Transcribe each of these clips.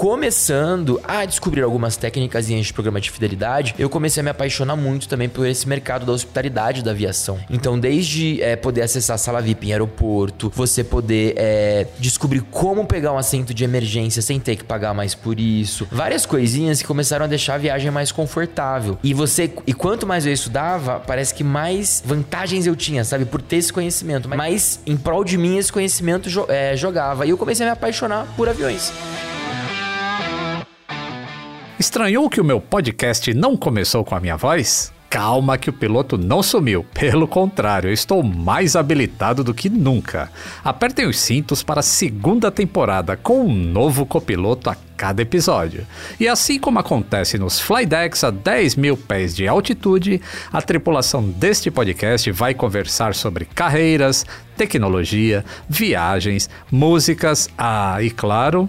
começando a descobrir algumas técnicas de programa de fidelidade, eu comecei a me apaixonar muito também por esse mercado da hospitalidade da aviação. Então, desde é, poder acessar a sala VIP em aeroporto, você poder é, descobrir como pegar um assento de emergência sem ter que pagar mais por isso, várias coisinhas que começaram a deixar a viagem mais confortável. E você, e quanto mais eu estudava, parece que mais vantagens eu tinha, sabe, por ter esse conhecimento. Mas em prol de mim esse conhecimento é, jogava. E eu comecei a me apaixonar por aviões. Estranhou que o meu podcast não começou com a minha voz? Calma que o piloto não sumiu. Pelo contrário, eu estou mais habilitado do que nunca. Apertem os cintos para a segunda temporada com um novo copiloto a cada episódio. E assim como acontece nos flydecks a 10 mil pés de altitude, a tripulação deste podcast vai conversar sobre carreiras, tecnologia, viagens, músicas, ah, e claro,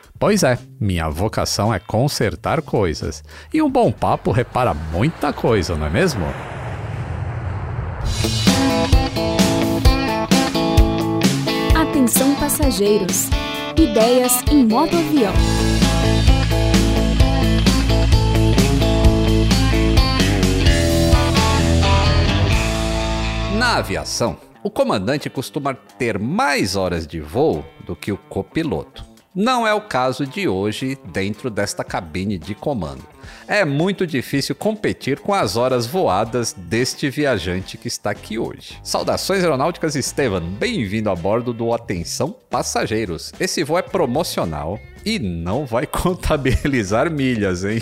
Pois é, minha vocação é consertar coisas. E um bom papo repara muita coisa, não é mesmo? Atenção passageiros. Ideias em modo avião. Na aviação, o comandante costuma ter mais horas de voo do que o copiloto. Não é o caso de hoje dentro desta cabine de comando. É muito difícil competir com as horas voadas deste viajante que está aqui hoje. Saudações aeronáuticas, Estevam. Bem-vindo a bordo do Atenção Passageiros. Esse voo é promocional e não vai contabilizar milhas, hein?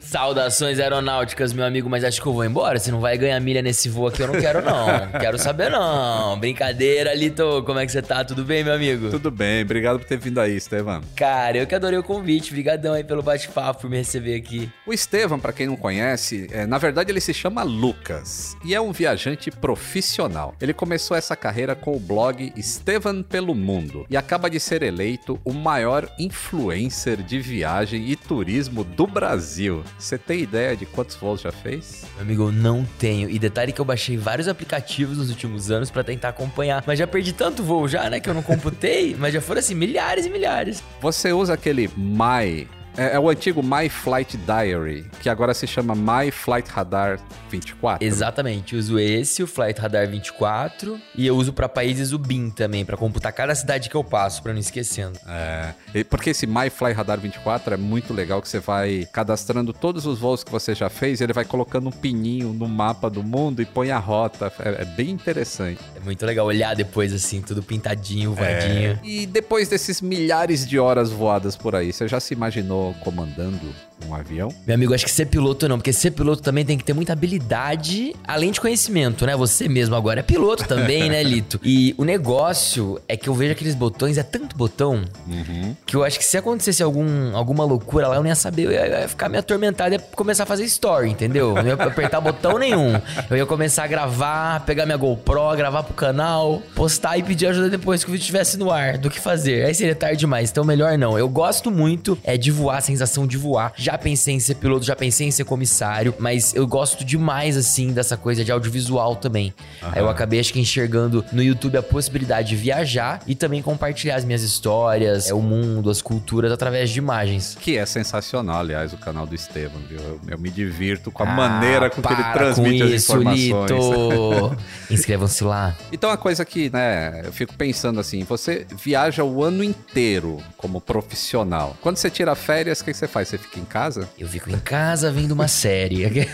Saudações aeronáuticas, meu amigo, mas acho que eu vou embora. Você não vai ganhar milha nesse voo aqui, eu não quero não. quero saber não. Brincadeira, Lito. Como é que você tá? Tudo bem, meu amigo? Tudo bem. Obrigado por ter vindo aí, Estevam. Cara, eu que adorei o convite. Obrigadão aí pelo bate-papo, por me receber aqui. O Estevam, para quem não conhece, é, na verdade ele se chama Lucas e é um viajante profissional. Ele começou essa carreira com o blog Estevam pelo Mundo e acaba de ser eleito o maior influencer influencer de viagem e turismo do Brasil. Você tem ideia de quantos voos já fez? Meu amigo, eu não tenho. E detalhe que eu baixei vários aplicativos nos últimos anos para tentar acompanhar. Mas já perdi tanto voo já, né? Que eu não computei. mas já foram assim, milhares e milhares. Você usa aquele My é, é, o antigo My Flight Diary, que agora se chama My Flight Radar 24. Exatamente, uso esse, o Flight Radar 24, e eu uso para países o BIM também, para computar cada cidade que eu passo, para não esquecendo. É, porque esse My Flight Radar 24 é muito legal que você vai cadastrando todos os voos que você já fez, e ele vai colocando um pininho no mapa do mundo e põe a rota. É, é bem interessante. É muito legal olhar depois assim, tudo pintadinho, voadinho. É. E depois desses milhares de horas voadas por aí, você já se imaginou comandando um avião? Meu amigo, acho que ser piloto não, porque ser piloto também tem que ter muita habilidade, além de conhecimento, né? Você mesmo agora é piloto também, né, Lito? E o negócio é que eu vejo aqueles botões, é tanto botão, uhum. que eu acho que se acontecesse algum, alguma loucura lá, eu não ia saber, eu ia, eu ia ficar me atormentado e começar a fazer story, entendeu? Eu não ia apertar botão nenhum. Eu ia começar a gravar, pegar minha GoPro, gravar pro canal, postar e pedir ajuda depois que o vídeo estivesse no ar, do que fazer. Aí seria tarde demais, então melhor não. Eu gosto muito é de voar voar, a sensação de voar. Já pensei em ser piloto, já pensei em ser comissário, mas eu gosto demais, assim, dessa coisa de audiovisual também. Uhum. Aí eu acabei, acho que, enxergando no YouTube a possibilidade de viajar e também compartilhar as minhas histórias, é, o mundo, as culturas através de imagens. Que é sensacional, aliás, o canal do Estevam, viu? Eu, eu me divirto com a ah, maneira com que ele transmite com as isso, informações. Inscrevam-se lá. Então, a coisa que, né, eu fico pensando assim, você viaja o ano inteiro como profissional. Quando você tira férias, férias, o que você faz? Você fica em casa? Eu fico em casa vendo uma série.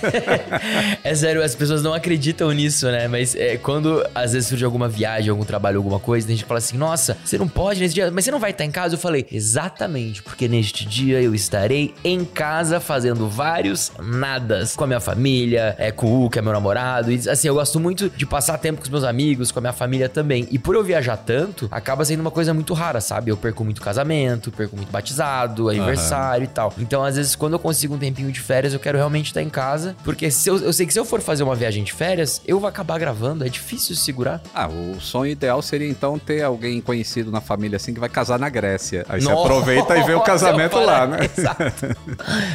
é sério, as pessoas não acreditam nisso, né? Mas é, quando às vezes surge alguma viagem, algum trabalho, alguma coisa, a gente fala assim: nossa, você não pode nesse dia, mas você não vai estar em casa? Eu falei: exatamente, porque neste dia eu estarei em casa fazendo vários nadas com a minha família, é, com o que é meu namorado. E assim, eu gosto muito de passar tempo com os meus amigos, com a minha família também. E por eu viajar tanto, acaba sendo uma coisa muito rara, sabe? Eu perco muito casamento, perco muito batizado, aniversário. Uhum aniversário e tal. Então, às vezes, mas quando eu consigo um tempinho de férias, eu quero realmente estar em casa, porque se eu, eu sei que se eu for fazer uma viagem de férias, eu vou acabar gravando, é difícil segurar. Ah, o sonho ideal seria então ter alguém conhecido na família assim que vai casar na Grécia. Aí você Nossa, aproveita e vê o casamento lá, né? Exato.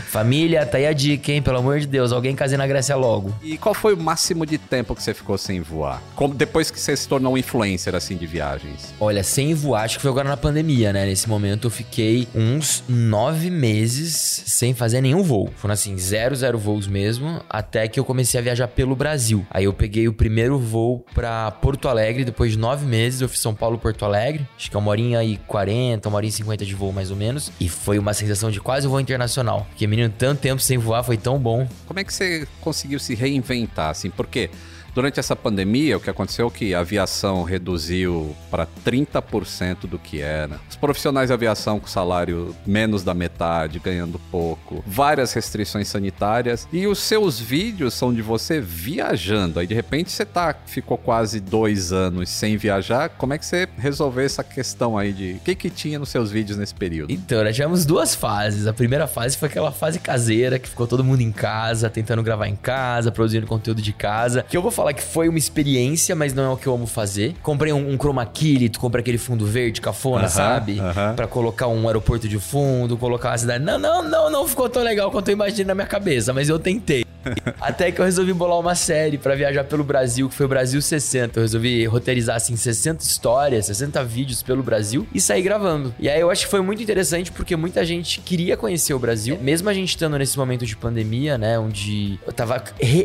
Família, tá aí a dica, hein? Pelo amor de Deus, alguém case na Grécia logo. E qual foi o máximo de tempo que você ficou sem voar? Como, depois que você se tornou um influencer, assim, de viagens? Olha, sem voar, acho que foi agora na pandemia, né? Nesse momento eu fiquei uns nove meses sem fazer nenhum voo. Foram assim, zero, zero voos mesmo, até que eu comecei a viajar pelo Brasil. Aí eu peguei o primeiro voo pra Porto Alegre, depois de nove meses eu fiz São Paulo, Porto Alegre. Acho que é uma horinha e 40, uma horinha e 50 de voo mais ou menos. E foi uma sensação de quase voo internacional. Porque, menino, tanto tempo sem voar foi tão bom. Como é que você conseguiu se reinventar, assim? Porque durante essa pandemia, o que aconteceu é que a aviação reduziu para 30% do que era. Os profissionais de aviação com salário menos da metade, ganhando pouco. Várias restrições sanitárias. E os seus vídeos são de você viajando. Aí, de repente, você tá, ficou quase dois anos sem viajar. Como é que você resolveu essa questão aí de... O que que tinha nos seus vídeos nesse período? Então, nós tivemos duas fases. A primeira fase foi aquela fase caseira, que ficou todo mundo em casa, tentando gravar em casa, produzindo conteúdo de casa. Que eu vou falar que foi uma experiência, mas não é o que eu amo fazer. Comprei um, um chroma key, tu compra aquele fundo verde, cafona, Aham, sabe? aham. Pra colocar um aeroporto de fundo, colocar uma cidade. Não, não, não, não ficou tão legal quanto eu imaginei na minha cabeça, mas eu tentei. Até que eu resolvi bolar uma série pra viajar pelo Brasil, que foi o Brasil 60. Eu resolvi roteirizar, assim, 60 histórias, 60 vídeos pelo Brasil e sair gravando. E aí eu acho que foi muito interessante porque muita gente queria conhecer o Brasil, mesmo a gente estando nesse momento de pandemia, né, onde eu tava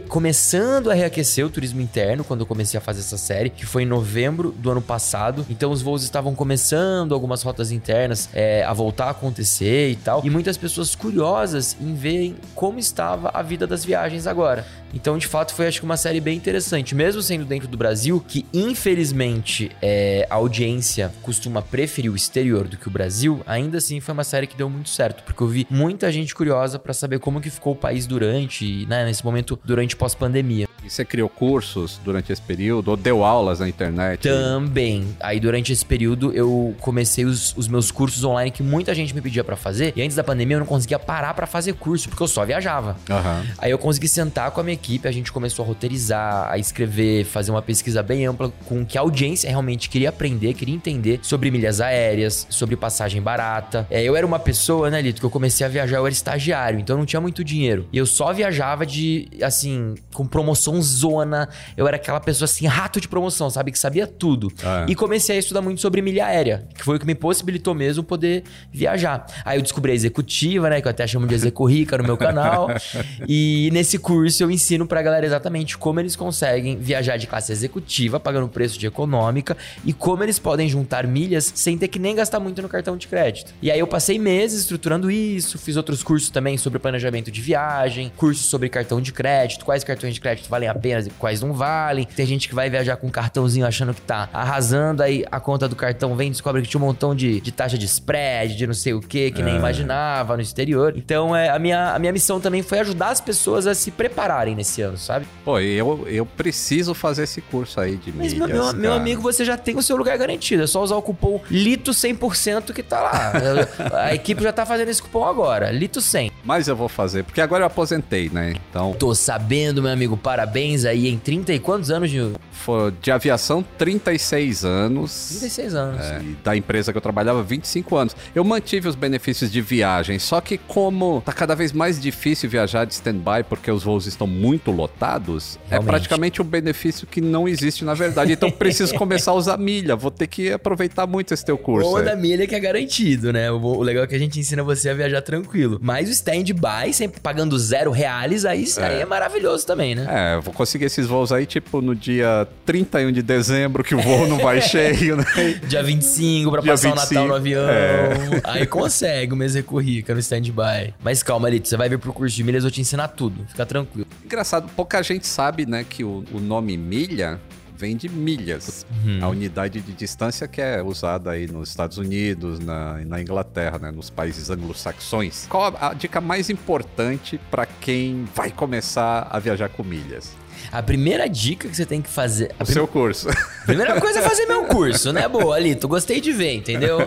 começando a reaquecer o turismo interno quando eu comecei a fazer essa série, que foi em novembro do ano passado. Então os voos estavam começando, algumas rotas internas é, a voltar a acontecer e tal. E muitas pessoas curiosas em verem como estava a vida das viagens agora. Então, de fato, foi acho que uma série bem interessante, mesmo sendo dentro do Brasil, que infelizmente é, a audiência costuma preferir o exterior do que o Brasil. Ainda assim, foi uma série que deu muito certo, porque eu vi muita gente curiosa pra saber como que ficou o país durante, né, nesse momento durante pós-pandemia. E você criou cursos durante esse período? Ou deu aulas na internet? Também. Aí durante esse período eu comecei os, os meus cursos online que muita gente me pedia pra fazer. E antes da pandemia eu não conseguia parar pra fazer curso, porque eu só viajava. Aham. Aí eu consegui sentar com a minha equipe, a gente começou a roteirizar, a escrever, fazer uma pesquisa bem ampla com que a audiência realmente queria aprender, queria entender sobre milhas aéreas, sobre passagem barata. É, eu era uma pessoa, né, Lito, que eu comecei a viajar, eu era estagiário, então eu não tinha muito dinheiro. E eu só viajava de, assim, com promoção zona. Eu era aquela pessoa, assim, rato de promoção, sabe? Que sabia tudo. Ah, é. E comecei a estudar muito sobre milha aérea, que foi o que me possibilitou mesmo poder viajar. Aí eu descobri a executiva, né? Que eu até chamo de Execurrica no meu canal. e nesse curso eu ensino pra galera exatamente como eles conseguem viajar de classe executiva, pagando preço de econômica, e como eles podem juntar milhas sem ter que nem gastar muito no cartão de crédito. E aí eu passei meses estruturando isso, fiz outros cursos também sobre planejamento de viagem, cursos sobre cartão de crédito, quais cartões de crédito valem a pena e quais não valem. Tem gente que vai viajar com um cartãozinho achando que tá arrasando, aí a conta do cartão vem e descobre que tinha um montão de, de taxa de spread, de não sei o que, que nem imaginava no exterior. Então, é, a, minha, a minha missão também foi ajudar as pessoas a se prepararem nesse ano, sabe? Pô, eu, eu preciso fazer esse curso aí de Mas, milhas, meu, meu, amigo, você já tem o seu lugar garantido. É só usar o cupom LITO 100% que tá lá. a equipe já tá fazendo esse cupom agora. LITO 100. Mas eu vou fazer, porque agora eu aposentei, né? Então, Tô sabendo, meu amigo. Parabéns aí em 30 e quantos anos de... foi de aviação, 36 anos. 36 anos. É, e da empresa que eu trabalhava, 25 anos. Eu mantive os benefícios de viagem, só que como tá cada vez mais difícil viajar de stand-by porque os voos estão muito lotados, é Realmente. praticamente um benefício que não existe na verdade. Então preciso começar a usar milha. Vou ter que aproveitar muito esse teu curso. Ou da milha que é garantido, né? O, legal é que a gente ensina você a viajar tranquilo. Mas o stand-by, sempre pagando zero reais, aí isso aí é maravilhoso também, né? É, vou conseguir esses voos aí, tipo, no dia 31 de dezembro, que o voo não vai cheio, né? Dia 25 pra Dia passar o 25, Natal no avião. é. Aí consegue uma execurrica no stand-by. Mas calma, Lito, você vai vir pro curso de milhas, eu te ensinar tudo. Fica tranquilo. Engraçado, pouca gente sabe, né, que o, o nome milha vem de milhas. Uhum. A unidade de distância que é usada aí nos Estados Unidos, na, na Inglaterra, né, nos países anglo-saxões. Qual a, a dica mais importante para quem vai começar a viajar com milhas? A primeira dica que você tem que fazer. O seu curso. Primeira coisa é fazer meu curso, né? Boa, ali, tu gostei de ver, entendeu?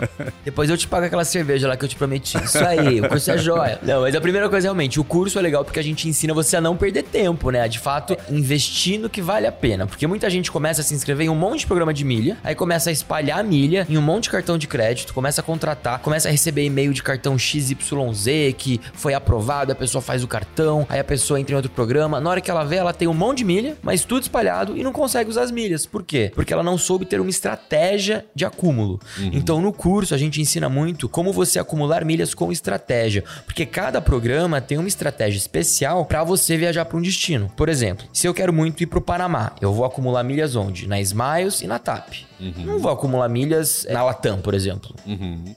Depois eu te pago aquela cerveja lá que eu te prometi. Isso aí, o curso é joia. Não, mas a primeira coisa realmente, o curso é legal porque a gente ensina você a não perder tempo, né? De fato, investir no que vale a pena. Porque muita gente começa a se inscrever em um monte de programa de milha, aí começa a espalhar a milha em um monte de cartão de crédito, começa a contratar, começa a receber e-mail de cartão XYZ que foi aprovado, a pessoa faz o cartão, aí a pessoa entra em outro programa. Na hora que ela vê, ela tem um monte de milha, mas tudo espalhado e não consegue usar as milhas. Por quê? Porque ela não soube ter uma estratégia de acúmulo. Então, no curso, a gente ensina muito como você acumular milhas com estratégia. Porque cada programa tem uma estratégia especial para você viajar para um destino. Por exemplo, se eu quero muito ir para o Panamá, eu vou acumular milhas onde? Na Smiles e na TAP. Não vou acumular milhas na Latam, por exemplo.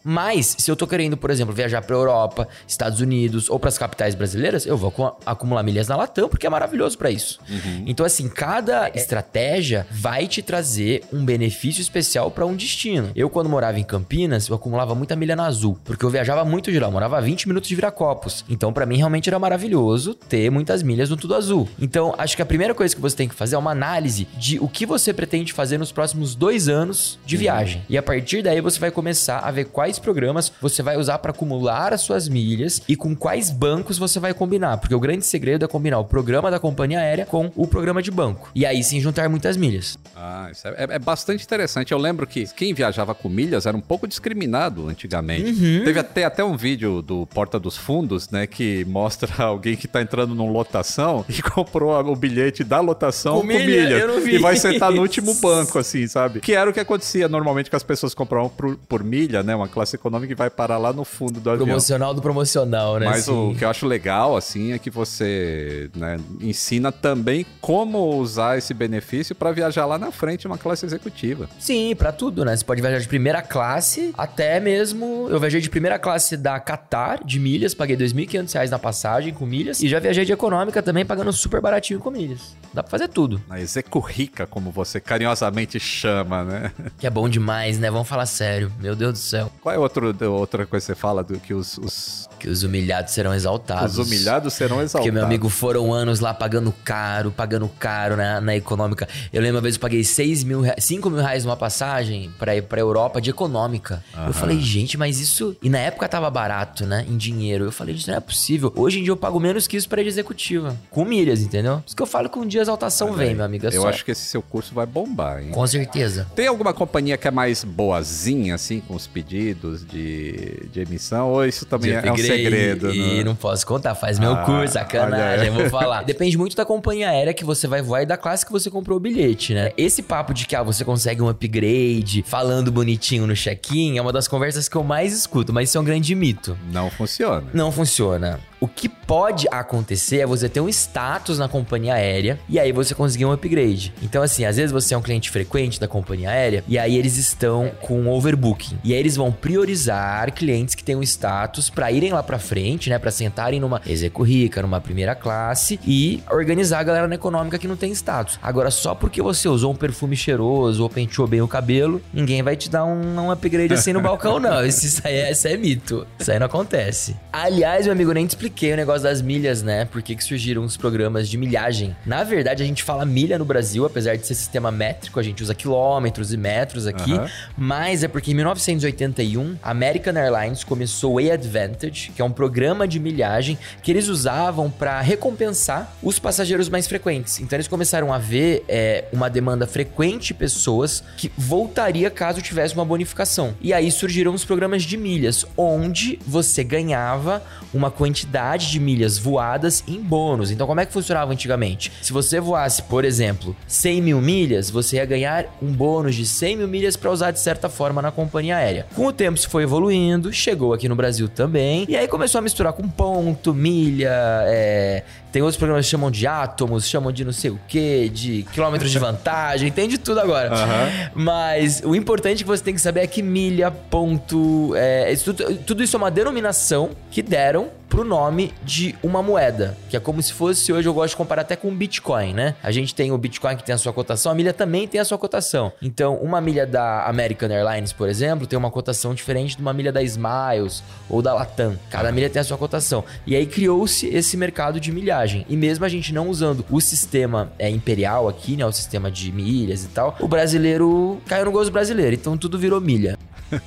Mas, se eu tô querendo, por exemplo, viajar pra Europa, Estados Unidos ou pras capitais brasileiras, eu vou acu- acumular milhas na Latam, porque é maravilhoso pra isso. Então, assim, cada estratégia vai te trazer um benefício especial pra um destino. Eu, quando morava em Campinas, eu acumulava muita milha na Azul, porque eu viajava muito de lá, eu morava a 20 minutos de Viracopos. Então, pra mim, realmente era maravilhoso ter muitas milhas no Tudo Azul. Então, acho que a primeira coisa que você tem que fazer é uma análise de o que você pretende fazer nos próximos dois anos de viagem. E a partir daí você vai começar a ver quais programas você vai usar para acumular as suas milhas e com quais bancos você vai combinar. Porque o grande segredo é combinar o programa da companhia aérea com o programa de banco. E aí sim juntar muitas milhas. Ah, isso é, é- é bastante interessante. Eu lembro que quem viajava com milhas era um pouco discriminado antigamente. Teve até, até um vídeo do Porta dos Fundos, né, que mostra alguém que tá entrando numa lotação e comprou o bilhete da lotação Com com, milha? milhas. Eu não vi E vai sentar no último banco, assim, sabe? Que era o que acontecia normalmente que as pessoas compravam por, por milha, né, uma classe econômica e vai parar lá no fundo do avião. Promocional do promocional, né? Mas o que eu acho legal, assim, é que você né, ensina também como usar esse benefício para viajar lá na frente uma classe executiva. Sim, pra tudo, né? Você pode viajar de primeira classe até mesmo. Eu viajei de primeira classe da Qatar, de milhas, paguei 2.500 reais na passagem com milhas. E já viajei de econômica também, pagando super baratinho com milhas. Dá pra fazer tudo. A execurrica, como você carinhosamente chama, né? Que é bom demais, né? Vamos falar sério. Meu Deus do céu. Qual é outro, outra coisa que você fala do que os, os, Que os humilhados serão exaltados. os humilhados serão exaltados? Porque, meu amigo, foram anos lá pagando caro, pagando caro na, na econômica. Eu lembro uma vez que eu paguei 6 mil, rea- 5 mil reais numa passagem pra ir pra Europa de econômica. Eu falei, gente, mas isso. E na época tava barato, né? Em dinheiro. Eu falei, isso não é possível. Hoje em dia eu pago menos que isso pra ir de executiva. Com milhas, entendeu? Por isso que eu falo que um dia a exaltação vem, meu amigo. É Eu só- acho que esse seu curso vai bombar, hein? Com certeza. Tem alguma companhia que é mais boazinha, assim, com os pedidos de, de emissão? Ou isso também De é um upgrade, segredo? E né? não posso contar, faz meu Ah, curso, sacanagem, eu vou falar. Depende muito da companhia aérea que você vai voar e da classe que você comprou o bilhete, né? Esse papo de que ah, você consegue um upgrade falando bonitinho no check-in é uma das conversas que eu mais escuto, mas isso é um grande mito. Não funciona. Não funciona. O que pode acontecer é você ter um status na companhia aérea e aí você conseguir um upgrade. Então, assim, às vezes você é um cliente frequente da companhia aérea e aí eles estão com overbooking. E aí eles vão priorizar clientes que têm um status pra irem lá pra frente, né? Pra sentarem numa execurrica, numa primeira classe e organizar a galera na econômica que não tem status. Agora, só porque você usou um perfume cheiroso ou penteou bem o cabelo, ninguém vai te dar um, um upgrade assim no balcão, não. Isso, isso aí é, isso é mito. Isso aí não acontece. Aliás, meu amigo, nem te expliquei o negócio das milhas, né? Por que, que surgiram os programas de milhagem. Na verdade, a gente fala milha no Brasil, apesar de ser sistema métrico, a gente usa quilômetros e metros aqui. Aham. Mas é porque em 1981, a American Airlines começou o A-Advantage, que é um programa de milhagem que eles usavam para recompensar os passageiros mais frequentes. Então eles começaram a ver é, uma demanda frequente de pessoas que voltaria caso tivesse uma bonificação. E aí surgiram os programas de milhas, onde você ganhava uma quantidade de milhas voadas em bônus. Então como é que funcionava antigamente? Se você voasse, por exemplo, 100 mil milhas, você ia ganhar um bônus de 100 mil milhas para usar de certa forma na companhia aérea. Com o tempo isso foi evoluindo, chegou aqui no Brasil também, e aí começou a misturar com ponto, milha, é, tem outros programas que chamam de átomos, chamam de não sei o que, de quilômetros de vantagem, tem de tudo agora. Aham. Mas o importante que você tem que saber é que milha, ponto, é, isso tudo, isso é uma denominação que deram pro nome de uma moeda, que é como se fosse hoje eu gosto de comparar até com o Bitcoin, né? A gente tem o Bitcoin que tem a sua cotação, a milha também tem a sua cotação. Então, uma milha da American Airlines, por exemplo, tem uma cotação diferente de uma milha da Smiles ou da Latam. Cada milha tem a sua cotação. E aí criou-se esse mercado de milhagem. E mesmo a gente não usando o sistema é, imperial aqui, né? O sistema de milhas e tal, o brasileiro caiu no gosto brasileiro. Então tudo virou milha.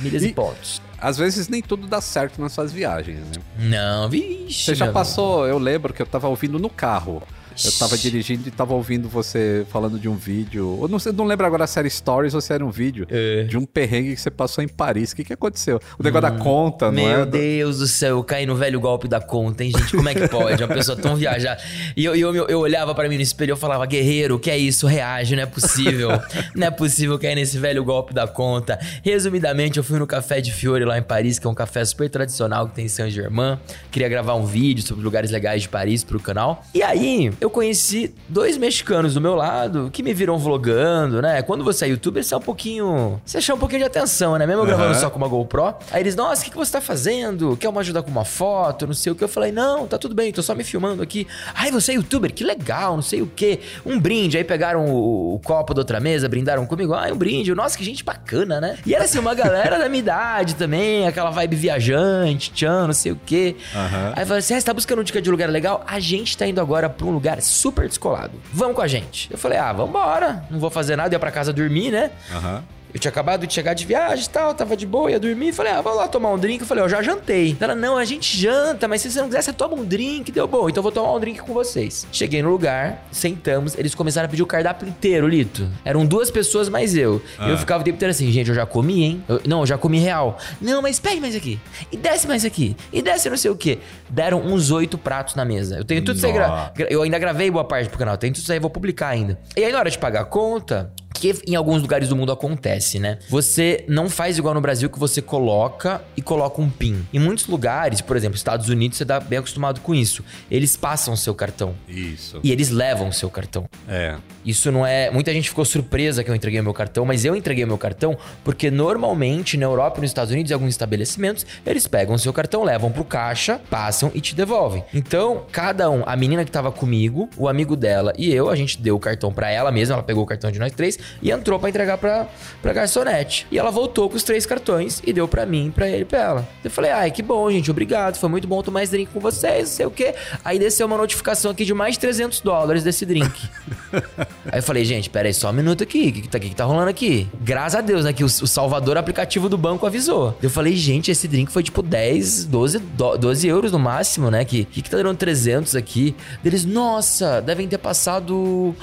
Milhas e, E- pontos. Às vezes nem tudo dá certo nas suas viagens, né? Não, vixe. Você já passou, eu lembro que eu tava ouvindo no carro. Eu tava dirigindo e tava ouvindo você falando de um vídeo. Eu não, sei, não lembro agora se era stories ou se era um vídeo. É. De um perrengue que você passou em Paris. O que, que aconteceu? O negócio da conta, não Hum, Meu é? Deus do céu, eu caí no velho golpe da conta, hein, gente? Como é que pode? Uma pessoa tão viajar. E eu, eu, eu olhava pra mim no espelho e eu falava, guerreiro, o que é isso? Reage, não é possível. não é possível cair nesse velho golpe da conta. Resumidamente, eu fui no Café de Fiore lá em Paris, que é um café super tradicional que tem em Saint-Germain. Queria gravar um vídeo sobre lugares legais de Paris pro canal. E aí, eu conheci dois mexicanos do meu lado que me viram vlogando, né? Quando você é youtuber, você é um pouquinho. Você chama um pouquinho de atenção, né? Mesmo eu gravando só com uma GoPro. Aí eles, nossa, o que, que você tá fazendo? Quer uma ajuda com uma foto? Não sei o que. Eu falei, não, tá tudo bem, tô só me filmando aqui. Ai, você é youtuber? Que legal, não sei o que. Um brinde. Aí pegaram o, o copo da outra mesa, brindaram comigo. Ai, um brinde. Nossa, que gente bacana, né? E era assim, uma galera da minha idade também, aquela vibe viajante, tchan, não sei o que. Aham. Aí eu falei assim: ah, você tá buscando dica de lugar legal? A gente tá indo agora pra um lugar super descolado. Vamos com a gente. Eu falei, ah, vambora. Não vou fazer nada, ia pra casa dormir, né? Aham. Eu tinha acabado de chegar de viagem e tal, tava de boa, ia dormir. Falei, ah, vou lá tomar um drink. Eu falei, eu já jantei. Ela, não, a gente janta, mas se você não quiser, você toma um drink. Deu bom, então eu vou tomar um drink com vocês. Cheguei no lugar, sentamos, eles começaram a pedir o cardápio inteiro, Lito. Eram duas pessoas mais eu. E eu ficava o tempo inteiro assim, gente, eu já comi, hein? Eu- não, eu já comi real. Não, mas pegue mais aqui. E desce mais aqui. E desce não sei o quê. Deram uns oito pratos na mesa. Eu tenho tudo isso aí. gra- Eu ainda gravei boa parte pro canal. Tenho tudo isso aí, vou publicar ainda. E aí, na hora de pagar a conta, que em alguns lugares do mundo acontece, né? Você não faz igual no Brasil que você coloca e coloca um PIN. Em muitos lugares, por exemplo, Estados Unidos, você tá bem acostumado com isso. Eles passam o seu cartão Isso. e eles levam o seu cartão. É. Isso não é. Muita gente ficou surpresa que eu entreguei o meu cartão, mas eu entreguei o meu cartão porque normalmente na Europa e nos Estados Unidos, em alguns estabelecimentos, eles pegam o seu cartão, levam pro caixa, passam e te devolvem. Então, cada um, a menina que tava comigo, o amigo dela e eu, a gente deu o cartão pra ela mesma, ela pegou o cartão de nós três e entrou pra entregar pra, pra garçonete. E ela voltou com os três cartões e deu pra mim, pra ele e pra ela. Eu falei, ai, que bom, gente, obrigado, foi muito bom tomar esse drink com vocês, não sei o quê. Aí desceu uma notificação aqui de mais de 300 dólares desse drink. Aí eu falei, gente, pera aí só um minuto aqui. O que, que, tá, que, que tá rolando aqui? Graças a Deus, né? Que o, o Salvador aplicativo do banco avisou. Eu falei, gente, esse drink foi tipo 10, 12, do- 12 euros no máximo, né? Que, que, que tá dando 300 aqui? Deles, nossa, devem ter passado.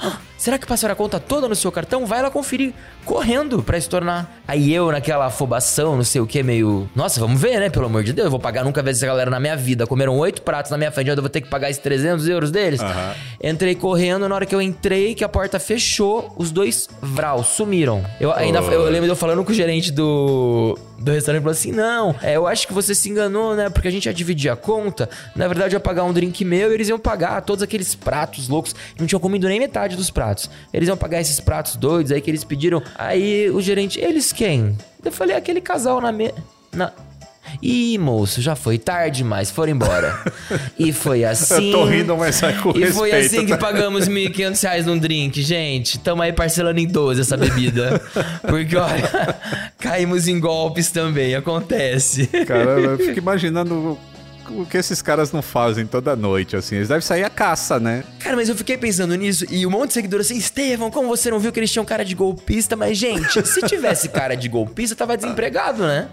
Será que passaram a conta toda no seu cartão? Vai lá conferir correndo pra estornar. Aí eu, naquela afobação, não sei o que, meio. Nossa, vamos ver, né? Pelo amor de Deus, eu vou pagar nunca ver essa galera na minha vida. Comeram oito pratos na minha frente, eu vou ter que pagar esses 300 euros deles. Aham. Entrei correndo, na hora que eu entrei, que a porta fechou, os dois vral sumiram. Eu ainda eu lembro de eu falando com o gerente do, do restaurante, falou assim: não, é, eu acho que você se enganou, né? Porque a gente ia dividir a conta. Na verdade, eu ia pagar um drink meu e eles iam pagar todos aqueles pratos loucos. Não tinham comido nem metade dos pratos. Eles iam pagar esses pratos doidos aí que eles pediram. Aí o gerente, eles quem? Eu falei, aquele casal na me... Na... Ih, moço, já foi tarde demais, foram embora. e foi assim. Eu tô rindo, mas é com E foi respeito, assim que tá? pagamos 1.500 reais num drink, gente. Tamo aí parcelando em 12 essa bebida. Porque, olha, caímos em golpes também, acontece. Cara, eu fico imaginando o que esses caras não fazem toda noite, assim. Eles devem sair à caça, né? Cara, mas eu fiquei pensando nisso e um monte de seguidor assim, Estevão, como você não viu que eles tinham cara de golpista? Mas, gente, se tivesse cara de golpista, tava desempregado, né?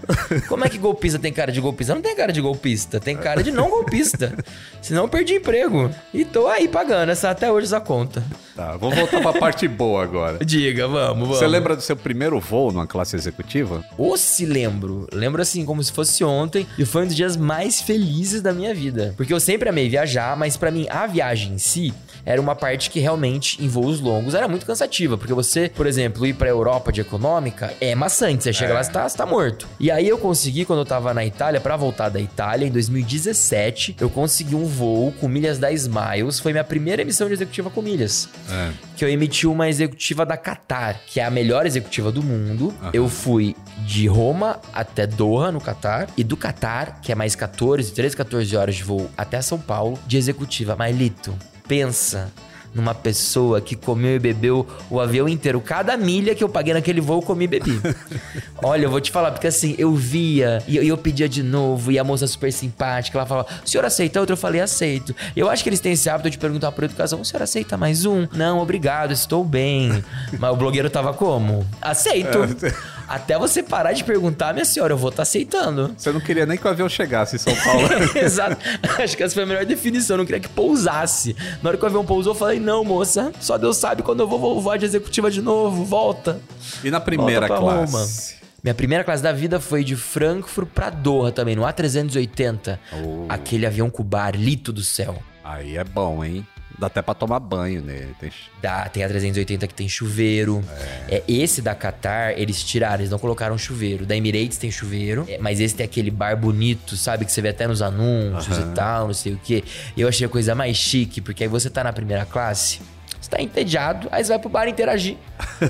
Como é que golpista tem cara de golpista? Não tem cara de golpista, tem cara de não golpista. Senão eu perdi emprego. E tô aí pagando essa, até hoje essa conta. Tá, vou voltar pra parte boa agora. Diga, vamos, vamos. Você lembra do seu primeiro voo numa classe executiva? Ou se lembro. Lembro assim, como se fosse ontem. E foi um dos dias mais felizes da minha vida. Porque eu sempre amei viajar, mas pra mim, a viagem em si era uma parte que realmente, em voos longos, era muito cansativa. Porque você, por exemplo, ir pra Europa de econômica é maçante. Você chega lá, você tá, você tá morto. E aí eu consegui, quando eu tava na Itália, pra voltar da Itália, em 2017, eu consegui um voo com milhas da Smiles. Foi minha primeira emissão de executiva com milhas É. que eu emiti uma executiva da Qatar, que é a melhor executiva do mundo. Aham. Eu fui de Roma até Doha, no Qatar, e do Qatar, que é mais 14, 13, 14 horas de voo até São Paulo, de executiva. Mas, Lito, pensa numa pessoa que comeu e bebeu o avião inteiro. Cada milha que eu paguei naquele voo, comi e bebi. Olha, eu vou te falar, porque assim, eu via e eu, eu pedia de novo, e a moça super simpática, ela falava, o senhor aceita outro? Eu falei, aceito. Eu acho que eles têm esse hábito de perguntar por educação, o senhor aceita mais um? Não, obrigado, estou bem. Mas o blogueiro tava como? Aceito. Até você parar de perguntar, minha senhora, eu vou estar tá aceitando. Você não queria nem que o avião chegasse em São Paulo. Exato. Acho que essa foi a melhor definição. Eu não queria que pousasse. Na hora que o avião pousou, eu falei: não, moça, só Deus sabe quando eu vou voar de executiva de novo. Volta. E na primeira classe? Roma. Minha primeira classe da vida foi de Frankfurt pra Doha também, no A380. Oh. Aquele avião com o barlito do céu. Aí é bom, hein? Dá até pra tomar banho nele. Tem... Dá, tem a 380 que tem chuveiro. É. é. esse da Qatar, eles tiraram, eles não colocaram chuveiro. Da Emirates tem chuveiro, é, mas esse tem aquele bar bonito, sabe? Que você vê até nos anúncios uhum. e tal, não sei o quê. Eu achei a coisa mais chique, porque aí você tá na primeira classe está entediado, aí você vai pro bar interagir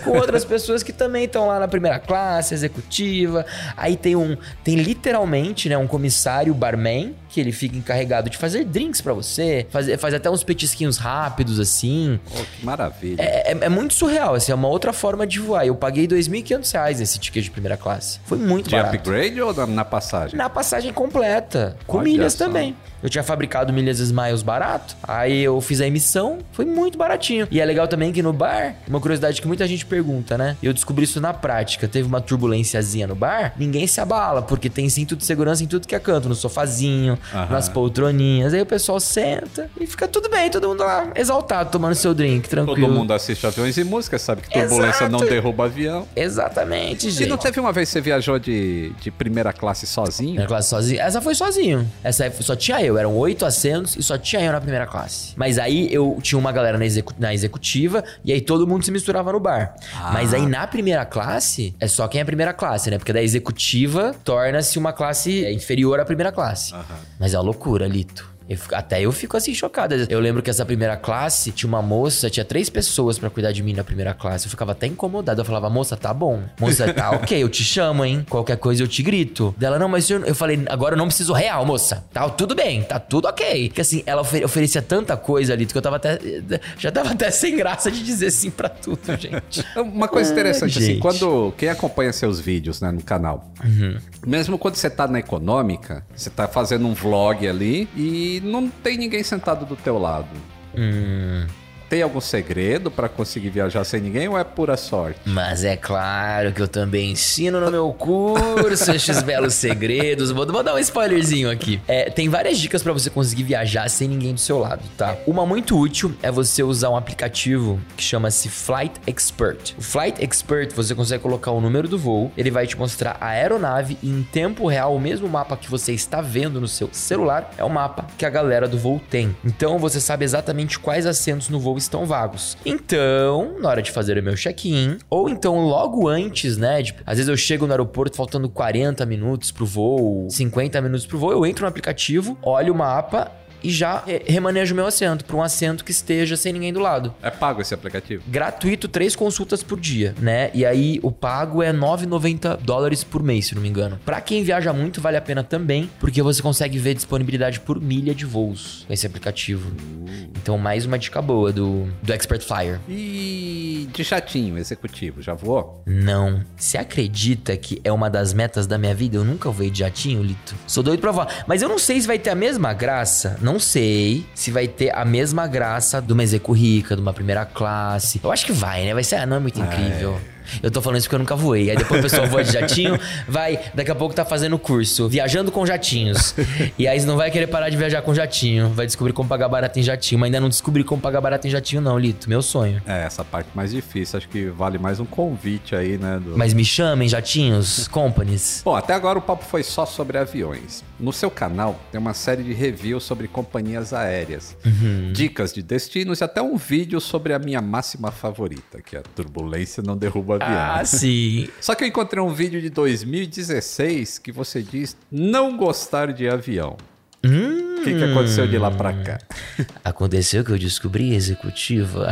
com outras pessoas que também estão lá na primeira classe, executiva. Aí tem um, tem literalmente, né, um comissário barman que ele fica encarregado de fazer drinks para você, fazer, faz até uns petisquinhos rápidos assim. Oh, que maravilha. É, é, é, muito surreal, assim, é uma outra forma de voar. Eu paguei R$ 2.500 nesse ticket de primeira classe. Foi muito de barato. De upgrade ou na passagem? Na passagem completa, com Olha milhas só. também. Eu tinha fabricado milhas Smiles barato, aí eu fiz a emissão, foi muito baratinho. E é legal também que no bar, uma curiosidade que muita gente pergunta, né? Eu descobri isso na prática. Teve uma turbulênciazinha no bar, ninguém se abala, porque tem cinto de segurança em tudo que é canto, no sofazinho, uhum. nas poltroninhas. Aí o pessoal senta e fica tudo bem, todo mundo lá exaltado, tomando seu drink, tranquilo. Todo mundo assiste aviões e música, sabe que turbulência Exato. não derruba avião. Exatamente, gente. E não teve uma vez que você viajou de, de primeira classe sozinho? Primeira classe sozinho? Essa foi sozinho. Essa aí só tinha eu, eram oito assentos e só tinha eu na primeira classe. Mas aí eu tinha uma galera na, execu na executiva e aí todo mundo se misturava no bar. Ah. Mas aí na primeira classe, é só quem é primeira classe, né? Porque da executiva torna-se uma classe inferior à primeira classe. Uhum. Mas é uma loucura, Lito. Eu fico, até eu fico assim chocado. Eu lembro que essa primeira classe tinha uma moça, tinha três pessoas para cuidar de mim na primeira classe. Eu ficava até incomodado. Eu falava, moça, tá bom. Moça, tá ok, eu te chamo, hein? Qualquer coisa eu te grito. Dela, não, mas eu, eu falei, agora eu não preciso real, moça. Tá tudo bem, tá tudo ok. Porque assim, ela oferecia tanta coisa ali que eu tava até. Já tava até sem graça de dizer sim para tudo, gente. Uma coisa interessante, assim, quando. Quem acompanha seus vídeos, né, no canal, uhum. mesmo quando você tá na econômica, você tá fazendo um vlog ali e não tem ninguém sentado do teu lado. Hum. Tem algum segredo para conseguir viajar sem ninguém ou é pura sorte? Mas é claro que eu também ensino no meu curso estes belos segredos. Vou, vou, dar um spoilerzinho aqui. É, tem várias dicas para você conseguir viajar sem ninguém do seu lado, tá? Uma muito útil é você usar um aplicativo que chama-se Flight Expert. O Flight Expert, você consegue colocar o número do voo, ele vai te mostrar a aeronave e em tempo real, o mesmo mapa que você está vendo no seu celular é o mapa que a galera do voo tem. Então você sabe exatamente quais assentos no voo estão vagos. Então, na hora de fazer o meu check-in, ou então logo antes, né? De, às vezes eu chego no aeroporto faltando 40 minutos pro voo, 50 minutos pro voo, eu entro no aplicativo, olho o mapa e já remanejo meu assento para um assento que esteja sem ninguém do lado. É pago esse aplicativo? Gratuito, três consultas por dia, né? E aí o pago é 9,90 dólares por mês, se não me engano. Para quem viaja muito, vale a pena também, porque você consegue ver disponibilidade por milha de voos com esse aplicativo. Então, mais uma dica boa do, do Expert Flyer. E de chatinho executivo, já voou? Não. Você acredita que é uma das metas da minha vida? Eu nunca voei de jatinho, Lito. Sou doido pra voar. Mas eu não sei se vai ter a mesma graça não sei se vai ter a mesma graça de uma execu rica, de uma primeira classe. Eu acho que vai, né? Vai ser, ah, não é muito incrível. É. Eu tô falando isso porque eu nunca voei. Aí depois o pessoal voa de jatinho, vai, daqui a pouco tá fazendo curso, viajando com jatinhos. e aí você não vai querer parar de viajar com jatinho. Vai descobrir como pagar barato em jatinho. Mas ainda não descobri como pagar barato em jatinho, não, Lito. Meu sonho. É, essa parte mais difícil. Acho que vale mais um convite aí, né? Do... Mas me chamem, jatinhos, companies. Bom, até agora o papo foi só sobre aviões. No seu canal tem uma série de reviews sobre companhias aéreas, uhum. dicas de destinos e até um vídeo sobre a minha máxima favorita, que é a turbulência não derruba Ah, sim. Só que eu encontrei um vídeo de 2016 que você diz não gostar de avião. Hum. O que, que aconteceu de lá pra cá? Aconteceu que eu descobri executiva.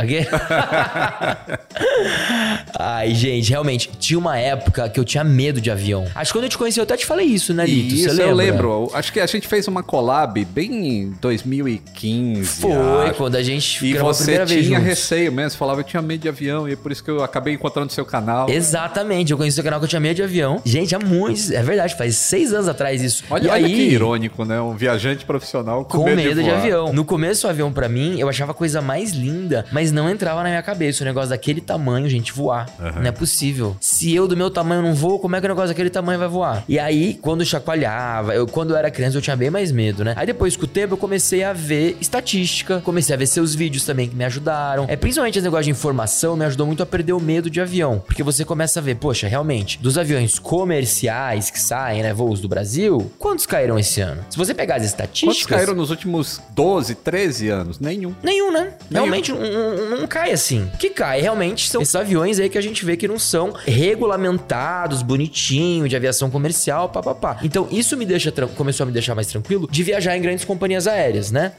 Ai, gente, realmente, tinha uma época que eu tinha medo de avião. Acho que quando eu te conheci, eu até te falei isso, né, Lito? Isso, Você eu lembra? lembro. Acho que a gente fez uma collab bem em 2015. Foi, acho. quando a gente E você primeira vez tinha receio mesmo, você falava que tinha medo de avião, e é por isso que eu acabei encontrando seu canal. Exatamente, eu conheci o canal que eu tinha medo de avião. Gente, há muitos. É verdade, faz seis anos atrás isso. Olha, e olha aí, que irônico, né? Um viajante profissional com, Com medo, de, voar. avião. No começo, o avião, pra mim, eu achava a coisa mais linda, mas não entrava na minha cabeça. O negócio daquele tamanho, gente, voar. Não é possível. Se eu, do meu tamanho, não vou, como é que o negócio daquele tamanho vai voar? E aí, quando chacoalhava, eu, quando eu era criança, eu tinha bem mais medo, né? Aí depois, com o tempo, eu comecei a ver estatística, comecei a ver seus vídeos também que me ajudaram. É, principalmente esse negócio de informação me ajudou muito a perder o medo de avião. Porque você começa a ver, poxa, realmente, dos aviões comerciais que saem, né, voos do Brasil, quantos caíram esse ano? Se você pegar as estatísticas. Quantos caíram nos últimos 12, 13 anos? Nenhum. Nenhum, né? Realmente não, não- não cai assim. O que cai realmente são esses aviões aí que a gente vê que não são regulamentados, bonitinho, de aviação comercial, papapá. Então isso me deixa começou a me deixar mais tranquilo de viajar em grandes companhias aéreas, né?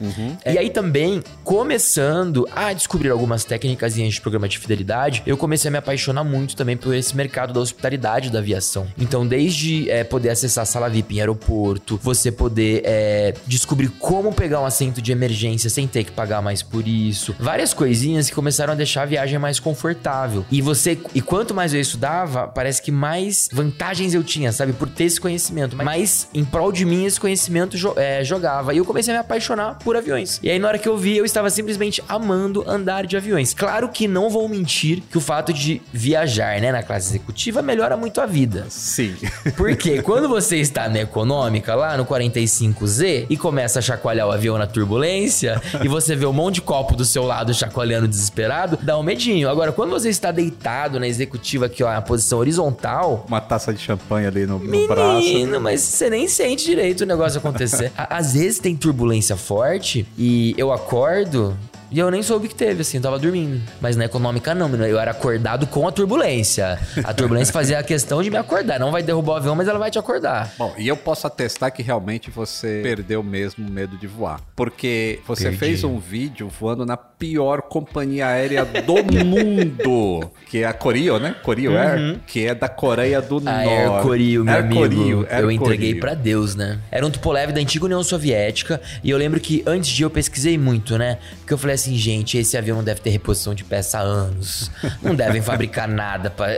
E aí também, começando a descobrir algumas técnicas de programa de fidelidade, eu comecei a me apaixonar muito também por esse mercado da hospitalidade da aviação. Então, desde é, poder acessar a sala VIP em aeroporto, você poder é, descobrir como pegar um assento de emergência sem ter que pagar mais por isso, várias coisinhas que começaram a deixar a viagem mais confortável. E você, e quanto mais eu estudava, parece que mais vantagens eu tinha, sabe, por ter esse conhecimento. Mas em prol de mim esse conhecimento jo- é, jogava. E eu comecei a me apaixonar por aviões. E aí na hora que eu vi, eu estava simplesmente amando andar de aviões. Claro que não vou mentir que o fato de viajar, né, na classe executiva melhora muito a vida. Sim. Porque quando você está na econômica, lá no 45Z, e começa a chacoalhar o avião na turbulência, e você vê um monte de copo do seu lado chacoalhando desesperado, dá um medinho. Agora, quando você está deitado na executiva aqui, ó, na posição horizontal, Uma taça de champanhe ali no, no braço. Menino, mas você nem sente direito o negócio acontecer. Às vezes tem turbulência forte e eu acordo e eu nem soube que teve, assim, eu tava dormindo. Mas na econômica não, eu era acordado com a turbulência. A turbulência fazia a questão de me acordar. Não vai derrubar o avião, mas ela vai te acordar. Bom, e eu posso atestar que realmente você perdeu mesmo o medo de voar. Porque você Perdi. fez um vídeo voando na pior companhia aérea do mundo, que é a Corio, né? Corio Air, que é da Coreia do A Norte. Air Koryo, meu Air amigo, Koryo, Air eu entreguei pra Deus, né? Era um tupolev da antiga União Soviética e eu lembro que antes de eu pesquisei muito, né? Porque eu falei assim, gente, esse avião deve ter reposição de peça há anos. Não devem fabricar nada. Pra...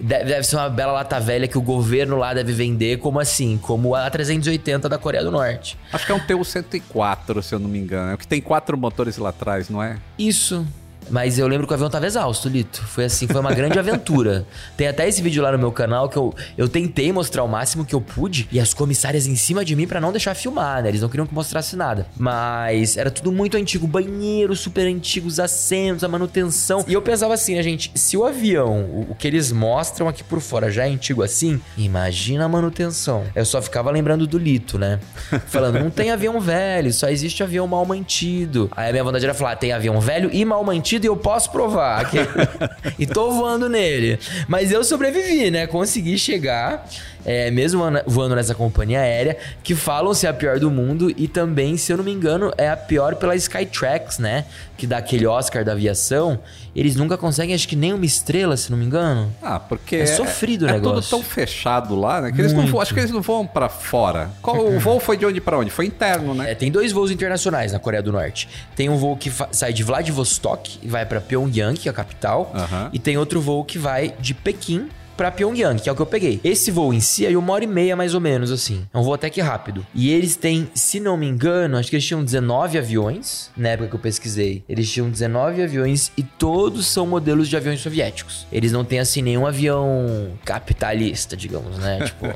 Deve deve ser uma bela lata velha que o governo lá deve vender como assim, como a 380 da Coreia do Norte. Acho que é um TU-104, se eu não me engano. É o que tem quatro motores lá atrás, não é? Isso. Mas eu lembro que o avião tava exausto, Lito. Foi assim, foi uma grande aventura. Tem até esse vídeo lá no meu canal que eu, eu tentei mostrar o máximo que eu pude e as comissárias em cima de mim pra não deixar filmar, né? Eles não queriam que mostrasse nada. Mas era tudo muito antigo, banheiro super antigo, os assentos, a manutenção. E eu pensava assim, né, gente? Se o avião, o, o que eles mostram aqui por fora já é antigo assim, imagina a manutenção. Eu só ficava lembrando do Lito, né? Falando, não tem avião velho, só existe avião mal mantido. Aí a minha vontade era falar, tem avião velho e mal mantido e eu posso provar. e tô voando nele. Mas eu sobrevivi, né? Consegui chegar, é, mesmo an- voando nessa companhia aérea, que falam ser a pior do mundo e também, se eu não me engano, é a pior pela Skytrax, né? Que dá aquele Oscar da aviação. Eles nunca conseguem, acho que nem uma estrela, se não me engano. Ah, porque É sofrido o é, negócio. tudo tão fechado lá, né? Que eles não Muito. acho que eles não voam pra fora. Qual, o voo foi de onde pra onde? Foi interno, né? É, tem dois voos internacionais na Coreia do Norte. Tem um voo que sai de Vladivostok e vai pra Pyongyang, que é a capital. Aham. E tem outro voo que vai de Pequim pra Pyongyang, que é o que eu peguei. Esse voo em si é uma hora e meia mais ou menos, assim. É um voo até que rápido. E eles têm, se não me engano, acho que eles tinham 19 aviões, na época que eu pesquisei. Eles tinham 19 aviões e todos são modelos de aviões soviéticos. Eles não têm, assim, nenhum avião capitalista, digamos, né? Tipo,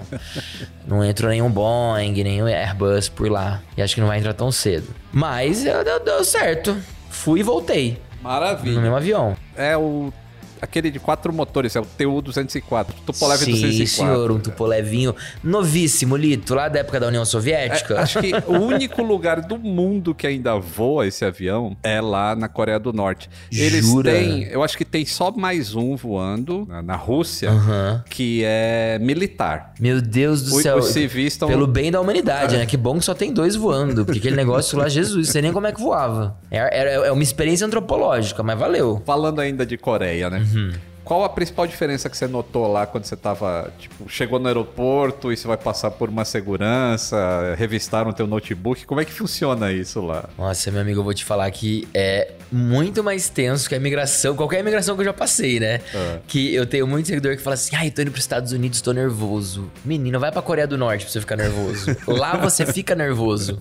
não entrou nenhum Boeing, nenhum Airbus por lá. E acho que não vai entrar tão cedo. Mas deu, deu certo. Fui e voltei no Maravilha. mesmo avião. É o aquele de quatro motores, é o TU-204, Tupolev Sim, 204. senhor, um tupolevinho novíssimo, Lito, lá da época da União Soviética. É, acho que o único lugar do mundo que ainda voa esse avião é lá na Coreia do Norte. Eles Jura? têm, eu acho que tem só mais um voando na, na Rússia, Aham. que é militar. Meu Deus do Os- céu. os civis tão- Pelo bem da humanidade, né? Que bom que só tem dois voando. Porque aquele negócio lá, Jesus, não sei nem como é que voava. É, é- é uma experiência antropológica, mas valeu. Falando ainda de Coreia, né? Uhum. Qual a principal diferença que você notou lá quando você tava, tipo, chegou no aeroporto e você vai passar por uma segurança, revistaram teu notebook? Como é que funciona isso lá? Nossa, meu amigo, eu vou te falar que é muito mais tenso que a imigração, qualquer imigração que eu já passei, né? É. Que eu tenho muito seguidor que fala assim: ai, tô indo pros Estados Unidos, tô nervoso. Menino, vai pra Coreia do Norte pra você ficar nervoso. Lá você fica nervoso.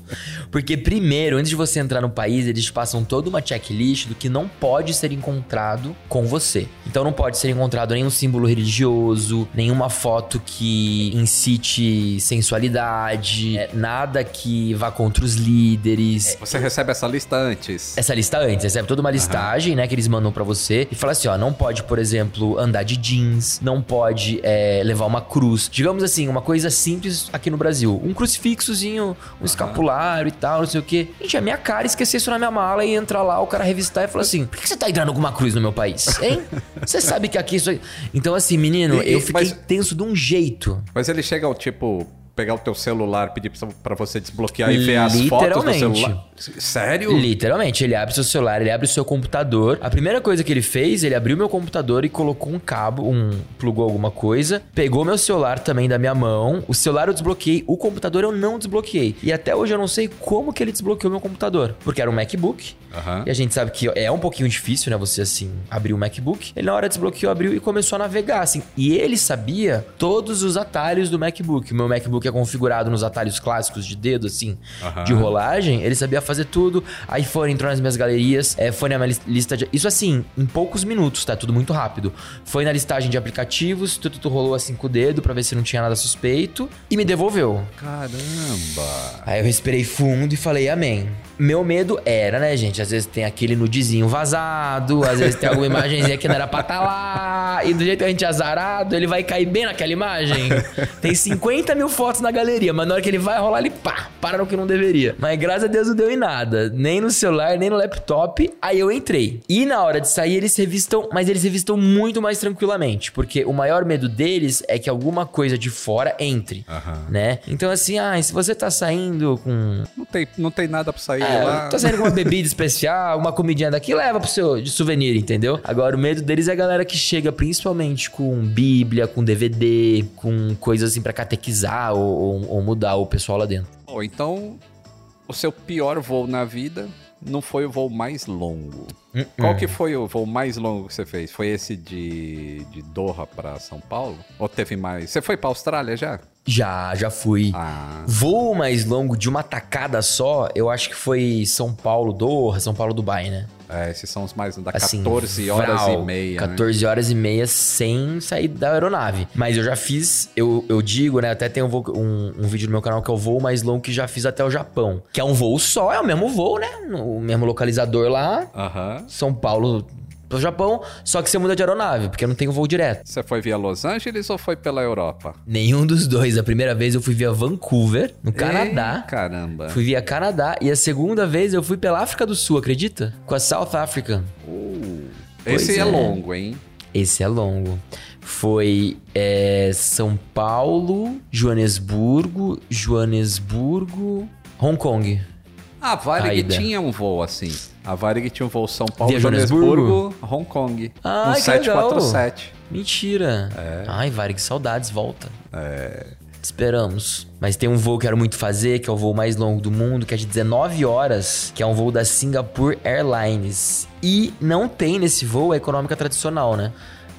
Porque, primeiro, antes de você entrar no país, eles te passam toda uma checklist do que não pode ser encontrado com você. Então, não pode ser encontrado nenhum símbolo religioso, nenhuma foto que incite sensualidade, é, nada que vá contra os líderes. Você recebe essa lista antes? Essa lista antes, recebe toda uma listagem, né, que eles mandam pra você e fala assim, ó, não pode, por exemplo, andar de jeans, não pode é, levar uma cruz. Digamos assim, uma coisa simples aqui no Brasil, um crucifixozinho, um escapulário e tal, não sei o quê. Gente, é minha cara esquecer isso na minha mala e entrar lá, o cara revistar e falar assim, por que você tá entrando com uma cruz no meu país, hein? Você sabe que aqui isso... Então assim, menino, E- eu fiquei mas- tenso de um jeito. Mas eles chegam, tipo, pegar o teu celular, pedir pra- pra você desbloquear e ver as fotos do celular? Sério? Literalmente, ele abre seu celular, ele abre o seu computador. A primeira coisa que ele fez, ele abriu meu computador e colocou um cabo, um plugou alguma coisa, pegou meu celular também da minha mão. O celular eu desbloqueei, o computador eu não desbloqueei. E até hoje eu não sei como que ele desbloqueou meu computador, porque era um MacBook. Aham. E a gente sabe que é um pouquinho difícil, né, você assim abrir o MacBook. Ele na hora desbloqueou, abriu e começou a navegar assim. E ele sabia todos os atalhos do MacBook. O meu MacBook é configurado nos atalhos clássicos de dedo assim, Aham. de rolagem, ele sabia fazer tudo. iPhone entrou nas minhas galerias, é, foi na minha lis- lista de. Isso assim, em poucos minutos, tá? Tudo muito rápido. Foi na listagem de aplicativos, tudo, tudo rolou assim com o dedo pra ver se não tinha nada suspeito e me devolveu. Caramba. Aí eu respirei fundo e falei amém. Meu medo era, né, gente? Às vezes tem aquele nudezinho vazado, às vezes tem alguma imagenzinha que não era pra estar lá, e do jeito que a gente é azarado, ele vai cair bem naquela imagem. Tem 50 mil fotos na galeria, mas na hora que ele vai rolar, ele pá, para no que não deveria. Mas graças a Deus não deu em nada. Nem no celular, nem no laptop. Aí eu entrei. E na hora de sair, eles revistam, mas eles revistam muito mais tranquilamente. Porque o maior medo deles é que alguma coisa de fora entre. Aham. Né? Então, assim, ah, se você tá saindo com tem, não tem nada pra sair é, lá. tô saindo com uma bebida especial, uma comidinha daqui, leva pro seu de souvenir, entendeu? Agora, o medo deles é a galera que chega principalmente com bíblia, com DVD, com coisas assim pra catequizar ou, ou- ou mudar o pessoal lá dentro. Bom, então, o seu pior voo na vida não foi o voo mais longo. Hum, Qual que foi o voo mais longo que você fez? Foi esse de, de Doha pra São Paulo? Ou teve mais? Você foi pra Austrália já? Já, já fui. Ah, Voo mais longo de uma tacada só, eu acho que foi São Paulo, Doha, São Paulo, Dubai, né? É, esses são os mais... Da Assim, 14 horas vral, e meia, né? 14 horas e meia sem sair da aeronave. Mas eu já fiz, eu, eu digo, né? Até tem um, um, um vídeo no meu canal que é o voo mais longo que já fiz até o Japão. Que é um voo só, é o mesmo voo, né? O mesmo localizador lá. São Paulo pro Japão, só que você muda de aeronave, porque não tem um voo direto. Você foi via Los Angeles ou foi pela Europa? Nenhum dos dois. A primeira vez eu fui via Vancouver, no Ei, Canadá. caramba. Fui via Canadá. E a segunda vez eu fui pela África do Sul, acredita? Com a South Africa. Uh, esse é. é. longo, hein? Esse é longo. Foi é, São Paulo, Joanesburgo, Joanesburgo, Hong Kong. A Varig Aida. tinha um voo assim. A Varig tinha um voo São Paulo, Via Joanesburgo, Hong Kong. Ai, um que 747. Mentira. Ai, Varig, saudades, volta. É. Esperamos. Mas tem um voo que eu quero muito fazer, que é o voo mais longo do mundo, que é de 19 horas, que é um voo da Singapore Airlines. E não tem nesse voo a econômica tradicional, né?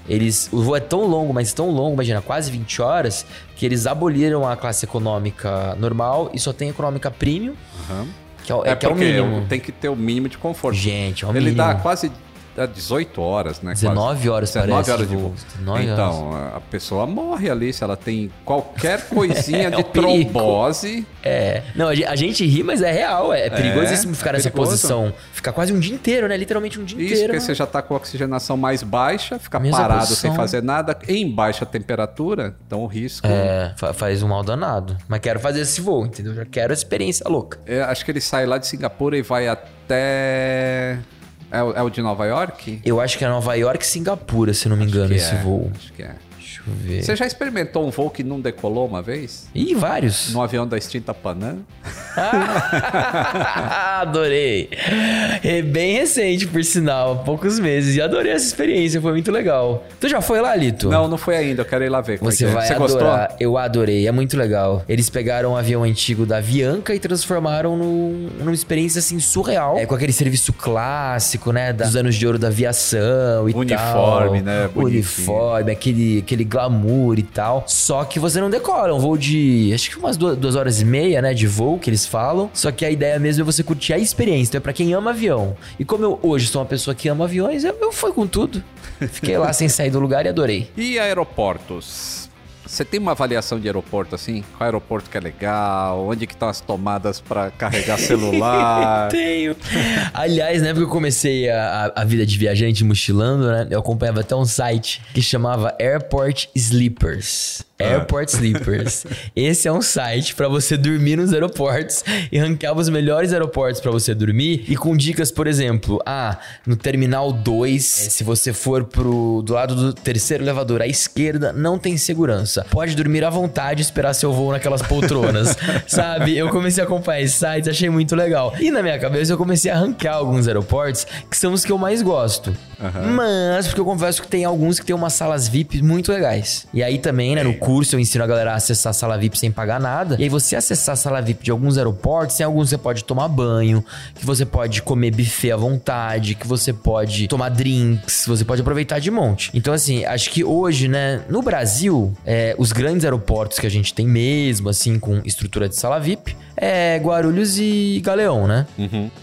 Eles, o voo é tão longo, mas tão longo, imagina, quase 20 horas, que eles aboliram a classe econômica normal e só tem econômica premium, Aham. Que é, É, é que é o mínimo. tem que ter o mínimo de conforto. Gente, é o Ele mínimo. dá quase é 18 horas, né? 19 horas, 19 parece, horas de voo. voo. 19 então, a pessoa morre ali se ela tem qualquer coisinha É de perigo. trombose. É. Não, a gen- a gente ri, mas é real. É, perigosíssimo É, ficar é nessa perigoso. posição. Ficar quase um dia inteiro, né? Literalmente um dia Isso, inteiro. porque você já tá com a oxigenação mais baixa, fica Mesma parado posição. sem fazer nada, em baixa temperatura, então o risco. É, fa- faz um mal danado. Mas quero fazer esse voo, entendeu? Já quero a experiência louca. É, acho que ele sai lá de Singapura e vai até. É, o- é o de Nova York? Eu acho que é Nova York e Singapura, se não me engano, Que esse é, voo. Acho que é. Deixa eu ver. Você já experimentou um voo que não decolou uma vez? Ih, vários. No avião da extinta Panam? adorei. É bem recente, por sinal, há poucos meses. E adorei essa experiência, foi muito legal. Tu já foi lá, Lito? Não, não foi ainda, eu quero ir lá ver. Você vai Você adorar. gostou? Eu adorei, é muito legal. Eles pegaram um avião antigo da Avianca e transformaram num, numa experiência assim surreal. É com aquele serviço clássico, né, dos anos de ouro da aviação e Uniforme, tal. né, bonitinho. Uniforme, aquele aquele glamour e tal. Só que você não decola, é um voo de acho que umas duas, duas horas e meia, né, de voo que eles falam. Só que a ideia mesmo é você curtir a experiência. Então é pra quem ama avião. E como eu hoje sou uma pessoa que ama aviões, eu, eu fui com tudo. Fiquei lá sem sair do lugar e adorei. E aeroportos? Você tem uma avaliação de aeroporto assim? Qual aeroporto que é legal? Onde que estão as tomadas pra carregar celular? Tenho. Aliás, na época que eu comecei a, a, vida de viajante mochilando, né? Eu acompanhava até um site que chamava Airport Sleepers. Airport Sleepers. Esse é um site pra você dormir nos aeroportos e ranqueava os melhores aeroportos pra você dormir e com dicas, por exemplo, ah, no terminal 2, se você for pro do lado do terceiro elevador à esquerda, não tem segurança. Pode dormir à vontade e esperar seu voo naquelas poltronas, sabe? Eu comecei a acompanhar esses sites, achei muito legal. E na minha cabeça eu comecei a ranquear alguns aeroportos que são os que eu mais gosto. Mas, porque eu confesso que tem alguns que tem umas salas VIP muito legais. E aí também, né, no curso eu ensino a galera a acessar a sala VIP sem pagar nada. E aí você acessar a sala VIP de alguns aeroportos, tem alguns que você pode tomar banho, que você pode comer buffet à vontade, que você pode tomar drinks, você pode aproveitar de monte. Então, assim, acho que hoje, né, no Brasil, é, os grandes aeroportos que a gente tem mesmo, assim, com estrutura de sala VIP, é Guarulhos e Galeão, né?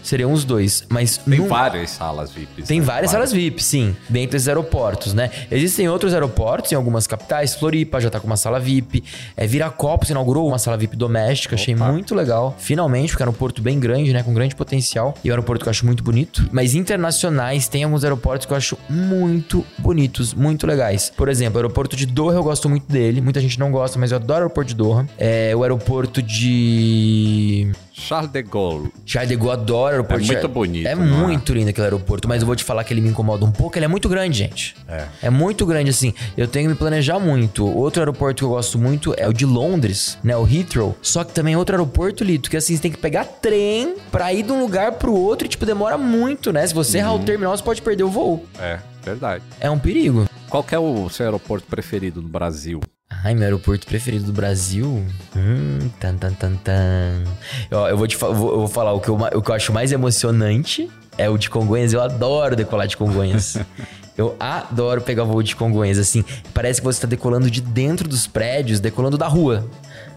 Seriam os dois. Mas Tem num- várias salas VIPs. tem né? várias salas VIP, sim, dentro desses aeroportos, né? Existem outros aeroportos em algumas capitais. Floripa já tá com uma sala VIP. É, Viracopos inaugurou uma sala VIP doméstica, achei Opa. muito legal. Finalmente, porque era um porto bem grande, né? Com grande potencial. E é um aeroporto que eu acho muito bonito. Mas internacionais, tem alguns aeroportos que eu acho muito bonitos, muito legais. Por exemplo, o aeroporto de Doha, eu gosto muito dele. Muita gente não gosta, mas eu adoro o aeroporto de Doha. É o aeroporto de. Charles de Gaulle. Charles de Gaulle adoro o aeroporto. É de muito bonito, É é? muito lindo aquele aeroporto, mas eu vou te falar que ele me incomoda um pouco. Ele é muito grande, gente. É. É muito grande, assim. Eu tenho que me planejar muito. Outro aeroporto que eu gosto muito é o de Londres, né? O Heathrow. Só que também é outro aeroporto, Lito, que assim, você tem que pegar trem pra ir de um lugar pro outro e, tipo, demora muito, né? Se você errar o terminal, você pode perder o voo. É, verdade. É um perigo. Qual é o seu aeroporto preferido no Brasil? Ai, meu aeroporto preferido do Brasil? Hum, tan, tan, tan, tan. Ó, eu vou te eu vou, eu vou falar o que, eu, o que eu acho mais emocionante é o de Congonhas. Eu adoro decolar de Congonhas. eu adoro pegar voo de Congonhas. Assim, parece que você tá decolando de dentro dos prédios, decolando da rua.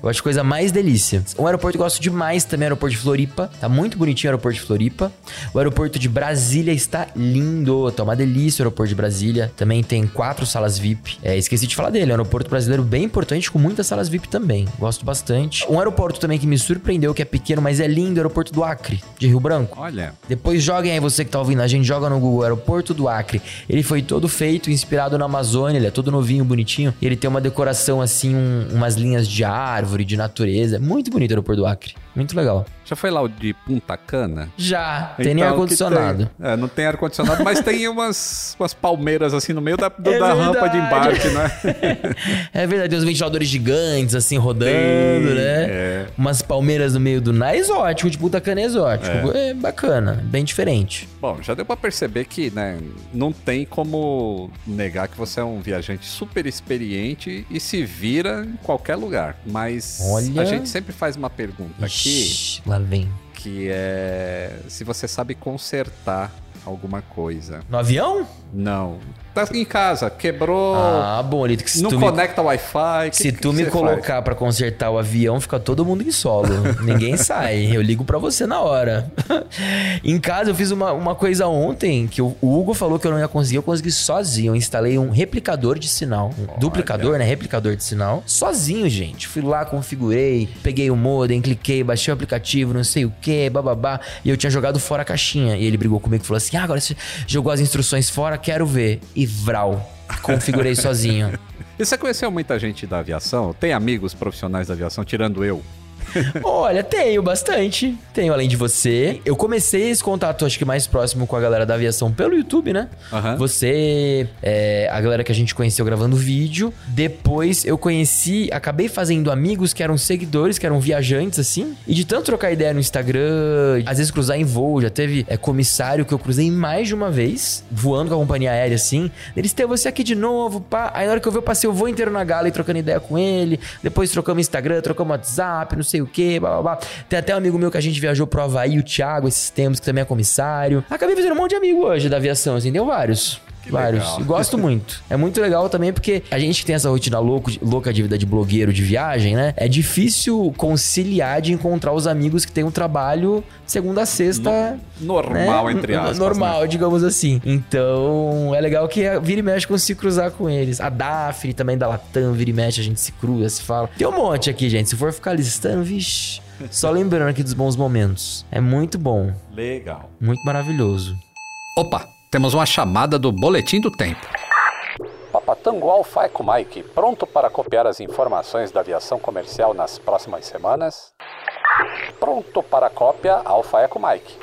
Eu acho coisa mais delícia. Um aeroporto que eu gosto demais também é o aeroporto de Floripa. Tá muito bonitinho o aeroporto de Floripa. O aeroporto de Brasília está lindo. Tá uma delícia o aeroporto de Brasília. Também tem quatro salas VIP. É, esqueci de falar dele. É um aeroporto brasileiro bem importante, com muitas salas VIP também. Gosto bastante. Um aeroporto também que me surpreendeu, que é pequeno, mas é lindo, é o aeroporto do Acre, de Rio Branco. Olha, Depois joguem aí, você que tá ouvindo a gente, joga no Google Aeroporto do Acre. Ele foi todo feito, inspirado na Amazônia, ele é todo novinho, bonitinho. E ele tem uma decoração assim, um- umas linhas de árvore, de natureza. Muito bonito o aeroporto do Acre. Muito legal. já foi lá o de Punta Cana? Já, tem nem Então, ar-condicionado. tem- É, não tem ar-condicionado, mas tem umas, umas palmeiras assim no meio da, do- É da rampa de embarque, né? É verdade, tem uns ventiladores gigantes, assim, rodando, Tem, né? é. Umas palmeiras no meio do nada. Exótico, de Punta Cana é exótico. É. É. bacana, bem diferente. Bom, já deu pra perceber que, né, não tem como negar que você é um viajante super experiente e se vira em qualquer lugar. Mas Olha. a gente sempre faz uma pergunta aqui, lá vem. que é se você sabe consertar alguma coisa. No avião? Não. Tá em casa, quebrou. Ah, bom, Lito, que se não tu me, conecta Wi-Fi. se que tu que me colocar pra consertar o avião, fica todo mundo em solo. Ninguém sai. Eu ligo pra você na hora. em casa, eu fiz uma, uma coisa ontem que o o Hugo falou que eu não ia conseguir. Eu consegui sozinho. Eu instalei um replicador de sinal. Um duplicador, né? Replicador de sinal. Sozinho, gente. Fui lá, configurei, peguei o modem, cliquei, baixei o aplicativo, não sei o que, bababá. E eu tinha jogado fora a caixinha. E ele brigou comigo e falou assim: Ah, agora você jogou as instruções fora, quero ver. E vral. Configurei sozinho. E você conheceu muita gente da aviação? Tem amigos profissionais da aviação, tirando eu? Olha, tenho bastante. Tenho além de você. Eu comecei esse contato, acho que mais próximo com a galera da aviação pelo YouTube, né? Aham. Você, é, a galera que a gente conheceu gravando vídeo. Depois eu conheci, acabei fazendo amigos que eram seguidores, que eram viajantes, assim. E de tanto trocar ideia no Instagram, às vezes cruzar em voo. Já teve é, comissário que eu cruzei mais de uma vez, voando com a companhia aérea, assim. Eles têm você aqui de novo, pá. Aí na hora que eu vi, eu passei o voo inteiro na gala e trocando ideia com ele. Depois trocamos Instagram, trocamos WhatsApp, não sei o que, blá blá blá. Tem até um amigo meu que a gente viajou pro Havaí, o Thiago, esses tempos, que também é comissário. Acabei fazendo um monte de amigo hoje da aviação, assim, vários. Vários. legal. Gosto muito. É muito legal também porque a gente que tem essa rotina louco, louca de vida de blogueiro de viagem, né? É difícil conciliar de encontrar os amigos que têm um trabalho segunda a sexta. Normal, né? entre aspas. Normal, né? digamos assim. Então, é legal que vira e mexe consigo cruzar com eles. A Daphne também da Latam, vira e mexe, a gente se cruza, se fala. Tem um monte aqui, gente. Se for ficar listando, vixe. Só lembrando aqui dos bons momentos. É muito bom, Legal. muito maravilhoso. Opa, temos uma chamada do Boletim do Tempo. Papatango Alfa Eco Mike, pronto para copiar as informações da aviação comercial nas próximas semanas? Pronto para cópia Alfa Eco Mike.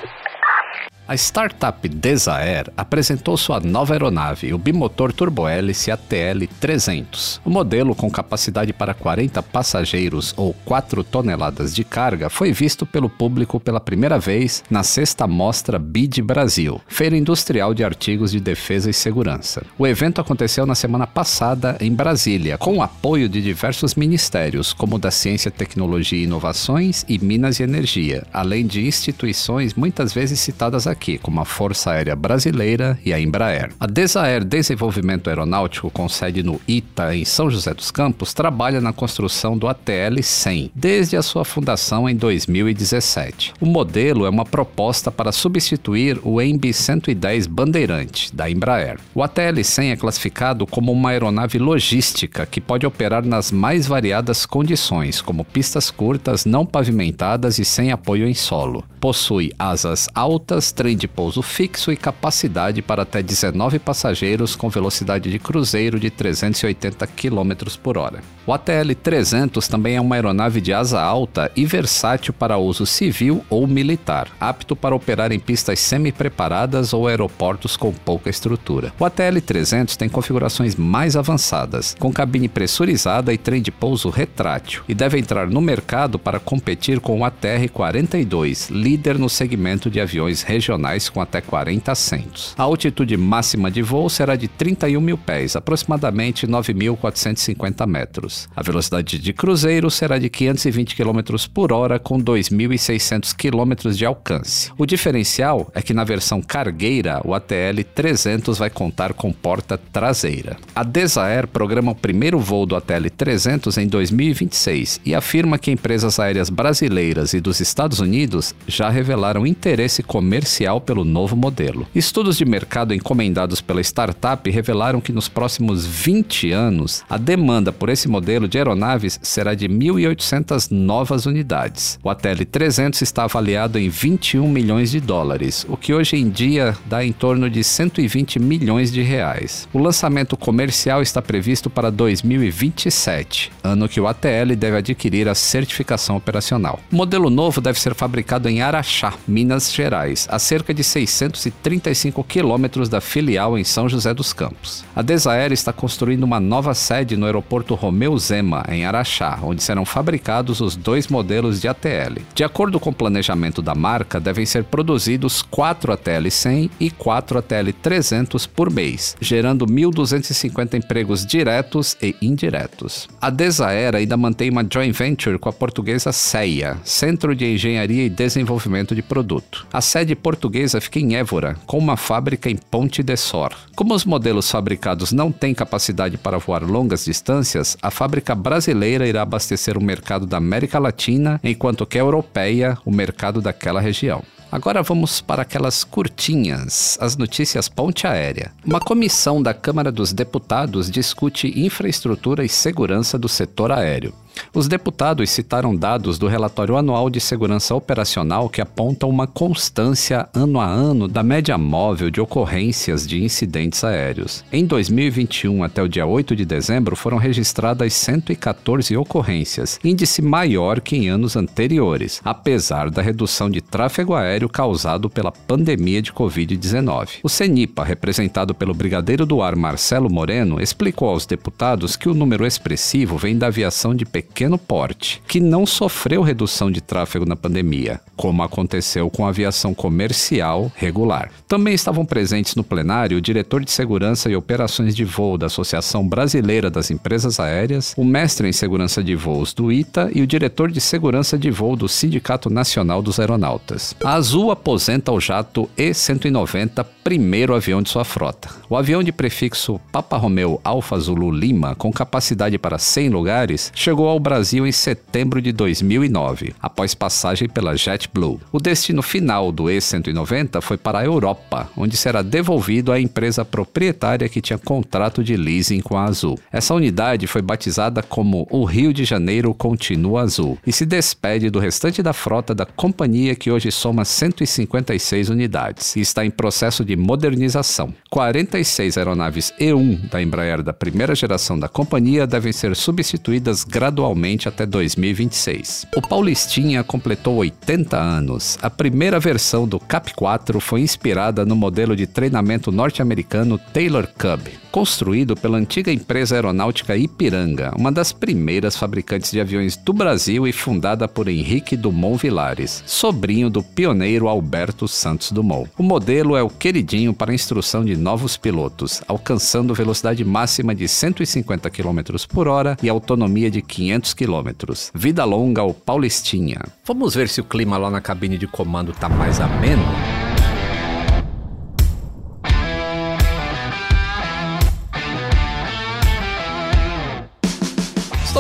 A startup Desair apresentou sua nova aeronave, o bimotor turbohélice ATL-300. O modelo, com capacidade para 40 passageiros ou 4 toneladas de carga, foi visto pelo público pela primeira vez na sexta mostra BID Brasil, Feira Industrial de Artigos de Defesa e Segurança. O evento aconteceu na semana passada em Brasília, com o apoio de diversos ministérios, como o da Ciência, Tecnologia e Inovações e Minas e Energia, além de instituições muitas vezes citadas aqui, como a Força Aérea Brasileira e a Embraer. A Desaer Desenvolvimento Aeronáutico, com sede no ITA, em São José dos Campos, trabalha na construção do ATL-100 desde a sua fundação em 2017. O modelo é uma proposta para substituir o EMB 110 Bandeirante, da Embraer. O ATL-100 é classificado como uma aeronave logística que pode operar nas mais variadas condições, como pistas curtas, não pavimentadas e sem apoio em solo. Possui asas altas, trem de pouso fixo e capacidade para até 19 passageiros com velocidade de cruzeiro de 380 km por hora. O ATL-300 também é uma aeronave de asa alta e versátil para uso civil ou militar, apto para operar em pistas semi-preparadas ou aeroportos com pouca estrutura. O ATL-300 tem configurações mais avançadas, com cabine pressurizada e trem de pouso retrátil, e deve entrar no mercado para competir com o ATR-42, líder no segmento de aviões regionais com até 40 assentos. A altitude máxima de voo será de 31 mil pés, aproximadamente 9.450 metros. A velocidade de cruzeiro será de 520 km por hora, com 2.600 km de alcance. O diferencial é que na versão cargueira, o ATL 300 vai contar com porta traseira. A Desair programa o primeiro voo do ATL 300 em 2026 e afirma que empresas aéreas brasileiras e dos Estados Unidos já revelaram interesse comercial pelo novo modelo. Estudos de mercado encomendados pela startup revelaram que nos próximos 20 anos a demanda por esse modelo de aeronaves será de 1.800 novas unidades. O ATL 300 está avaliado em 21 milhões de dólares, o que hoje em dia dá em torno de 120 milhões de reais. O lançamento comercial está previsto para 2027, ano que o ATL deve adquirir a certificação operacional. O modelo novo deve ser fabricado em Araxá, Minas Gerais, a cerca de 635 quilômetros da filial em São José dos Campos. A Desaer está construindo uma nova sede no aeroporto Romeu Zema, em Araxá, onde serão fabricados os dois modelos de ATL. De acordo com o planejamento da marca, devem ser produzidos 4 ATL 100 e 4 ATL 300 por mês, gerando 1.250 empregos diretos e indiretos. A Desaer ainda mantém uma joint venture com a portuguesa CEA, Centro de Engenharia e Desenvolvimento de Produto. A sede portuguesa portuguesa fica em Évora, com uma fábrica em Ponte de Sor. Como os modelos fabricados não têm capacidade para voar longas distâncias, a fábrica brasileira irá abastecer o mercado da América Latina, enquanto que a europeia o mercado daquela região. Agora vamos para aquelas curtinhas, as notícias ponte aérea. Uma comissão da Câmara dos Deputados discute infraestrutura e segurança do setor aéreo. Os deputados citaram dados do relatório anual de segurança operacional que apontam uma constância ano a ano da média móvel de ocorrências de incidentes aéreos. Em 2021 até o dia 8 de dezembro foram registradas 114 ocorrências, índice maior que em anos anteriores, apesar da redução de tráfego aéreo causado pela pandemia de Covid-19. O CENIPA, representado pelo brigadeiro do ar Marcelo Moreno, explicou aos deputados que o número expressivo vem da aviação de pequeno pequeno porte, que não sofreu redução de tráfego na pandemia, como aconteceu com a aviação comercial regular. Também estavam presentes no plenário o diretor de segurança e operações de voo da Associação Brasileira das Empresas Aéreas, o mestre em segurança de voos do ITA e o diretor de segurança de voo do Sindicato Nacional dos Aeronautas. A Azul aposenta o jato E-190, primeiro avião de sua frota. O avião de prefixo Papa Romeo Alfa Zulu Lima, com capacidade para 100 lugares, chegou ao ao Brasil em setembro de 2009, após passagem pela JetBlue. O destino final do E-190 foi para a Europa, onde será devolvido à empresa proprietária que tinha contrato de leasing com a Azul. Essa unidade foi batizada como o Rio de Janeiro Continua Azul e se despede do restante da frota da companhia que hoje soma 156 unidades e está em processo de modernização. 46 aeronaves E1 da Embraer da primeira geração da companhia devem ser substituídas gradualmente anualmente até 2026. O Paulistinha completou 80 anos. A primeira versão do Cap 4 foi inspirada no modelo de treinamento norte-americano Taylor Cub, construído pela antiga empresa aeronáutica Ipiranga, uma das primeiras fabricantes de aviões do Brasil e fundada por Henrique Dumont Vilares, sobrinho do pioneiro Alberto Santos Dumont. O modelo é o queridinho para instrução de novos pilotos, alcançando velocidade máxima de 150 km por hora e autonomia de 500 500 quilômetros. Vida longa ao Paulistinha. Vamos ver se o clima lá na cabine de comando tá mais ameno?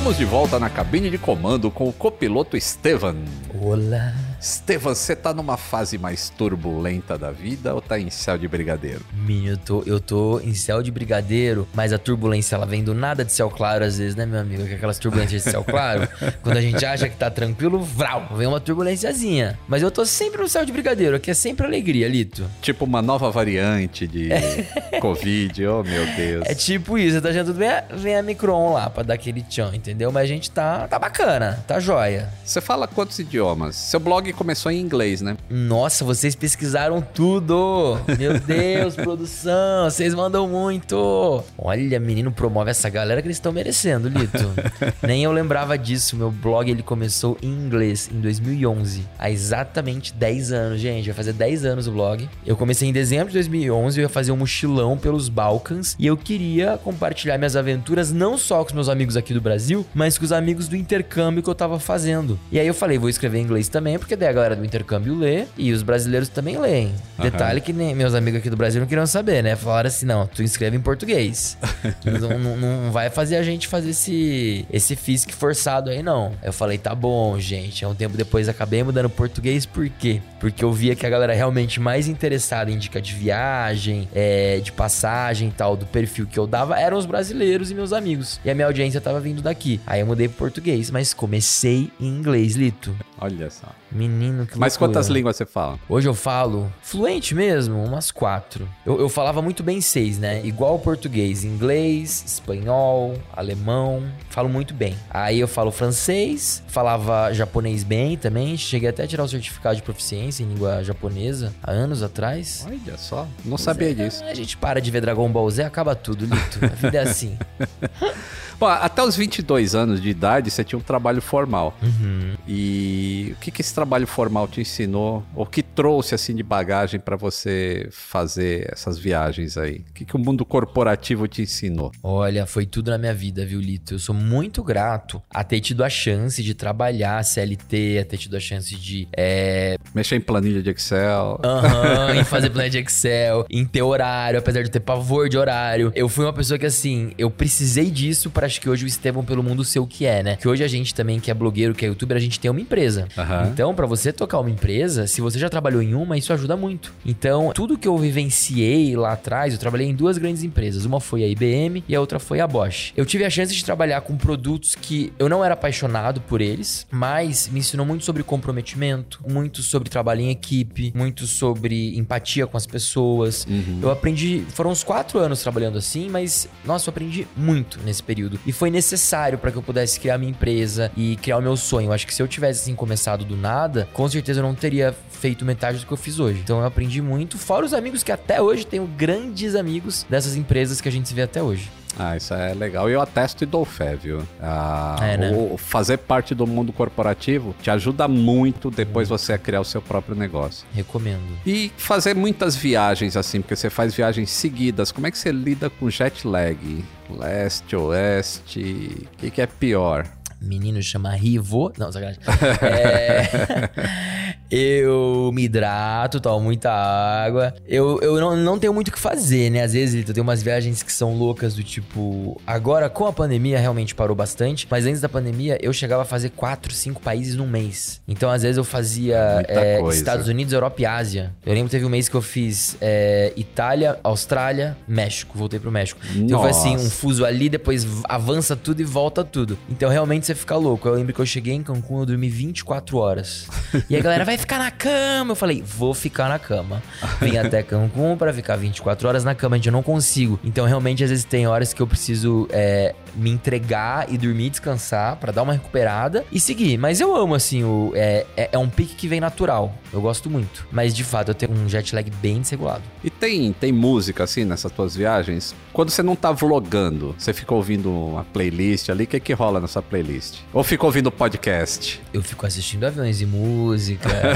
Estamos de volta na cabine de comando com o copiloto Estevan. Olá. Estevam, você tá numa fase mais turbulenta da vida ou tá em céu de brigadeiro? Minho, eu tô, eu tô em céu de brigadeiro, mas a turbulência ela vem do nada de céu claro às vezes, né, meu amigo? Que aquelas turbulências de céu claro, quando a gente acha que tá tranquilo, vral, vem uma turbulênciazinha. Mas eu tô sempre no céu de brigadeiro, que é sempre alegria, Lito. Tipo uma nova variante de Covid, oh meu Deus. É tipo isso, tá achando tudo bem? Vem a Micron lá pra dar aquele tchan, entendeu? Mas a gente tá, tá bacana, tá joia. Você fala quantos idiomas? Seu blog começou em inglês, né? Nossa, vocês pesquisaram tudo! Meu Deus, produção, vocês mandam muito! Olha, menino, promove essa galera que eles estão merecendo, Lito. Nem eu lembrava disso. Meu blog ele começou em inglês em 2011, há exatamente 10 anos, gente. Vai fazer 10 anos o blog. Eu comecei em dezembro de 2011, eu ia fazer um mochilão pelos Balcãs e eu queria compartilhar minhas aventuras não só com os meus amigos aqui do Brasil, mas com os amigos do intercâmbio que eu tava fazendo. E aí eu falei, vou escrever em inglês também, porque daí a galera do intercâmbio lê e os brasileiros também leem. Uhum. Detalhe que nem meus amigos aqui do Brasil não queriam saber, né? Falaram assim: não, tu inscreve em português. não, não, não, vai fazer a gente fazer esse, esse FISC forçado aí, não. Eu falei: tá bom, gente. É um tempo depois acabei mudando português, por quê? Porque eu via que a galera realmente mais interessada em dica de viagem, é, de passagem e tal, do perfil que eu dava, eram os brasileiros e meus amigos. E a minha audiência tava vindo daqui. Aí eu mudei pro português, mas comecei em inglês, Lito. Olha só. Menino, que Mas loucura. quantas línguas você fala? Hoje eu falo fluente mesmo, umas quatro. Eu, eu falava muito bem seis, né? Igual o português, inglês, espanhol, alemão. Falo muito bem. Aí eu falo francês, falava japonês bem também. Cheguei até a tirar o certificado de proficiência em língua japonesa há anos atrás. Olha só, não pois sabia é, disso. A gente para de ver Dragon Ball Z, acaba tudo, Lito. A vida é assim. Bom, até os 22 anos de idade você tinha um trabalho formal. Uhum. E o que, que esse trabalho formal te ensinou? O que trouxe assim de bagagem para você fazer essas viagens aí? O que, que o mundo corporativo te ensinou? Olha, foi tudo na minha vida, viu, Lito? Eu sou muito grato a ter tido a chance de trabalhar CLT, a ter tido a chance de é, Mexer em planilha de Excel. Aham, em fazer planilha de Excel, em ter horário, apesar de ter pavor de horário. Eu fui uma pessoa que, assim, eu precisei disso para acho que hoje o Estevão pelo mundo ser o que é, né? Que hoje a gente também, que é blogueiro, que é youtuber, a gente tem uma empresa. Aham. Então, para você tocar uma empresa, se você já trabalhou em uma, isso ajuda muito. Então, tudo que eu vivenciei lá atrás, eu trabalhei em duas grandes empresas. Uma foi a IBM e a outra foi a Bosch. Eu tive a chance de trabalhar com produtos que eu não era apaixonado por eles, mas me ensinou muito sobre comprometimento, muito sobre trabalho em equipe, muito sobre empatia com as pessoas. Eu aprendi, foram uns quatro anos trabalhando assim, mas nossa, eu aprendi muito nesse período e foi necessário para que eu pudesse criar minha empresa e criar o meu sonho. Eu acho que se eu tivesse assim começado do nada, com certeza eu não teria feito metade do que eu fiz hoje. Então eu aprendi muito, fora os amigos que até hoje tenho grandes amigos dessas empresas que a gente se vê até hoje. Ah, isso é legal. E eu atesto e dou fé, viu? Ah, É, né? o- fazer parte do mundo corporativo te ajuda muito depois você a criar o seu próprio negócio. Recomendo. E fazer muitas viagens assim, porque você faz viagens seguidas. Como é que você lida com jet lag? Leste, oeste? O que, que é pior? Menino chama Rivo. Não, sacanagem. É... eu me hidrato, tomo muita água. Eu, eu não, não tenho muito o que fazer, né? Às vezes eu tenho umas viagens que são loucas do tipo. Agora, com a pandemia, realmente parou bastante. Mas antes da pandemia, eu chegava a fazer quatro, cinco países num mês. Então, às vezes, eu fazia é, coisa. Estados Unidos, Europa e Ásia. Eu lembro que teve um mês que eu fiz é, Itália, Austrália, México. Voltei pro México. Então foi assim, um Nossa. fuso ali, depois avança tudo e volta tudo. Então realmente você fica louco. Eu lembro que eu cheguei em Cancún, eu dormi 24 horas. E a galera vai ficar na cama. Eu falei, vou ficar na cama. Vim até Cancún pra ficar 24 horas na cama, gente, eu não consigo. Então realmente às vezes tem horas que eu preciso é, me entregar e dormir, descansar pra dar uma recuperada e seguir. Mas eu amo assim, o, é, é, é um pique que vem natural. Eu gosto muito. Mas de fato eu tenho um jet lag bem desregulado. E tem, tem música assim nessas tuas viagens? Quando você não tá vlogando, você fica ouvindo uma playlist ali, o que que rola nessa playlist? Ou fica ouvindo podcast? Eu fico assistindo aviões e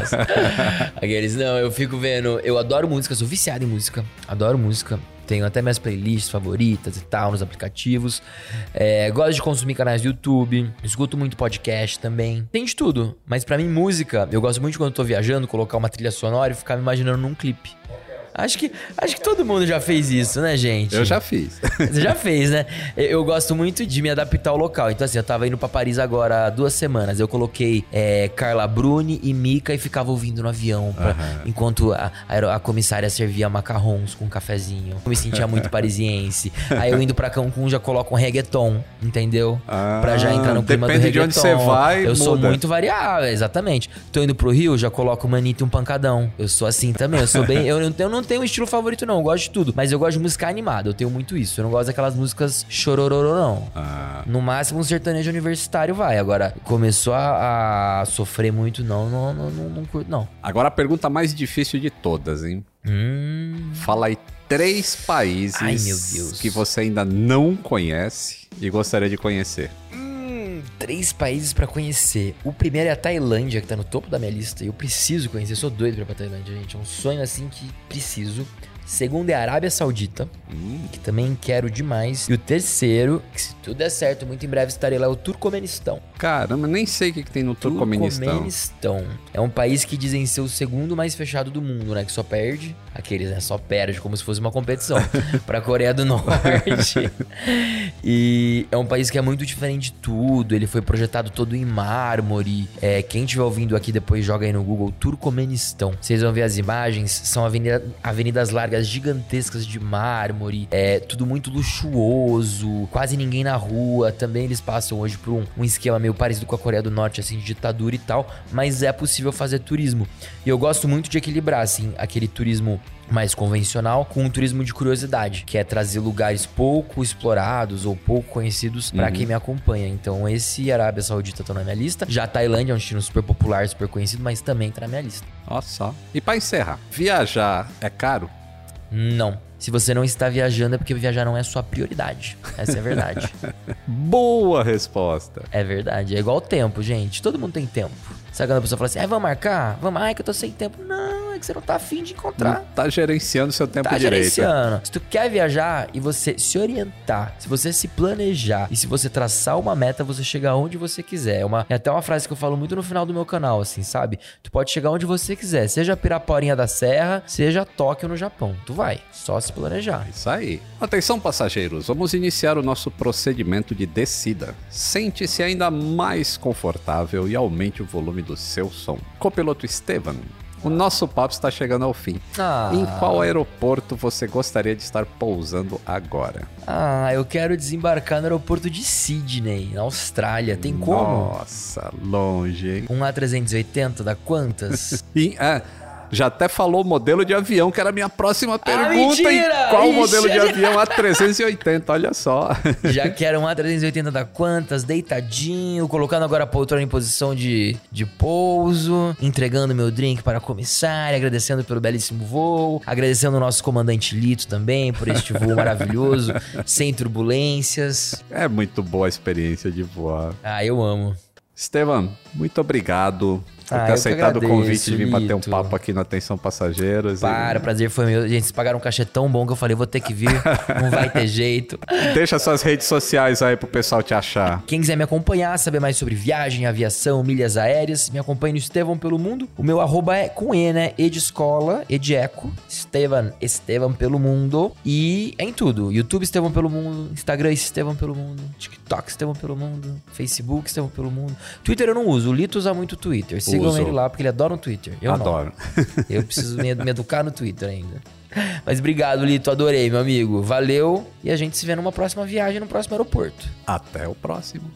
Aqueles, não, eu fico vendo. Eu adoro música, sou viciado em música. Adoro música. Tenho até minhas playlists favoritas e tal, nos aplicativos. É, gosto de consumir canais do YouTube. Escuto muito podcast também. Tem de tudo. Mas pra mim, música, eu gosto muito quando eu tô viajando, colocar uma trilha sonora e ficar me imaginando num clipe. Acho que, acho que todo mundo já fez isso, né, gente? Eu já fiz. Você já fez, né? Eu gosto muito de me adaptar ao local. Então, assim, eu tava indo pra Paris agora há duas semanas. Eu coloquei é, Carla Bruni e Mika e ficava ouvindo no avião. pra- Enquanto a, a, a comissária servia macarrons com um cafezinho. Eu me sentia muito parisiense. Aí eu indo pra Cancún já coloco um reggaeton, entendeu? Ah, pra já entrar no clima do depende de reggaeton. onde você vai, Eu sou muda. muito variável, exatamente. Tô indo pro Rio, já coloco uma Anitta e um pancadão. Eu sou assim também. Eu sou bem. Eu, eu não tenho um estilo favorito, não. Eu gosto de tudo. Mas eu gosto de música animada. Eu tenho muito isso. Eu não gosto daquelas músicas chorororô, não. Ah, No máximo, um sertanejo universitário vai. Agora, começou a, a sofrer muito, não, não, não, não, não curto, não. agora a pergunta mais difícil de todas, hein? Hum. Fala aí três países Ai, que você ainda não conhece e gostaria de conhecer. Três países pra conhecer. O primeiro é a Tailândia, que tá no topo da minha lista. Eu preciso conhecer, eu sou doido pra ir pra Tailândia, gente. É um sonho assim que preciso. Segundo é a Arábia Saudita, que também quero demais. E o terceiro, que se tudo der certo, muito em breve estarei lá, é o Turcomenistão. Caramba, nem sei o que, que tem no Turcomenistão. Turcomenistão. É um país que dizem ser o segundo mais fechado do mundo, né? Que só perde. Aqueles, né? Só perde, como se fosse uma competição. pra Coreia do Norte. e é um país que é muito diferente de tudo. Ele foi projetado todo em mármore. É, quem estiver ouvindo aqui depois joga aí no Google Turcomenistão. Vocês vão ver as imagens. São avenida, avenidas largas gigantescas de mármore. É tudo muito luxuoso. Quase ninguém na rua. Também eles passam hoje por um, um esquema meio parecido com a Coreia do Norte, assim, de ditadura e tal. Mas é possível fazer turismo. E eu gosto muito de equilibrar, assim, aquele turismo mais convencional com um turismo de curiosidade, que é trazer lugares pouco explorados ou pouco conhecidos pra quem me acompanha. Então, esse e Arábia Saudita estão na minha lista. Já a Tailândia é um destino super popular, super conhecido, mas também tá na minha lista. Olha só. E pra encerrar, viajar é caro? Não. Se você não está viajando é porque viajar não é sua prioridade. Essa é a verdade. Boa resposta. é verdade. É igual o tempo, gente. Todo mundo tem tempo. Sabe quando a pessoa fala assim, ah, vamos marcar? Vamos, ai que eu tô sem tempo. Não, que você não tá afim de encontrar. Não tá gerenciando seu tempo Tá direito. gerenciando. Se tu quer viajar e você se orientar, se você se planejar e se você traçar uma meta, você chega onde você quiser. É, uma, é até uma frase que eu falo muito no final do meu canal, assim, sabe? Tu pode chegar onde você quiser, seja Piraporinha da Serra, seja Tóquio no Japão. Tu vai, só se planejar. Isso aí. Atenção, passageiros, vamos iniciar o nosso procedimento de descida. Sente-se ainda mais confortável e aumente o volume do seu som. Copiloto Esteban, o nosso papo está chegando ao fim. Ah. Em qual aeroporto você gostaria de estar pousando agora? Ah, eu quero desembarcar no aeroporto de Sydney, na Austrália. Tem como? Nossa, longe, hein? Um A380 dá quantas? E, ah, já até falou modelo de avião, que era a minha próxima pergunta. e Ah, qual Ixi. modelo de avião? A380, olha só. Já quero um A380 da quantas, deitadinho, colocando agora a poltrona em posição de, de pouso, entregando meu drink para a comissária, agradecendo pelo belíssimo voo, agradecendo o nosso comandante Lito também por este voo maravilhoso, sem turbulências. É muito boa a experiência de voar. Ah, eu amo. Estevam, muito obrigado por Ah, ter aceitado o agradeço, convite de vir bater um papo aqui no Atenção Passageiros. e Para, prazer foi meu. Gente, vocês pagaram um cachê tão bom que eu falei, vou ter que vir, não vai ter jeito. Deixa suas redes sociais aí pro pessoal te achar. Quem quiser me acompanhar, saber mais sobre viagem, aviação, milhas aéreas, me acompanhe no Estevão pelo Mundo. O meu arroba é com E, né? E de escola, E de eco. Estevan, Estevam pelo Mundo. E é em tudo. YouTube Estevão pelo Mundo, Instagram Estevão pelo Mundo, TikTok Estevão pelo Mundo, Facebook Estevão pelo Mundo. Twitter eu não uso, o Lito usa muito Twitter. Sigam ele lá, porque ele adora o Twitter. Eu não. Adoro. Eu preciso me, me educar no Twitter ainda. Mas obrigado, Lito. Adorei, meu amigo. Valeu. E a gente se vê numa próxima viagem, no próximo aeroporto. Até o próximo.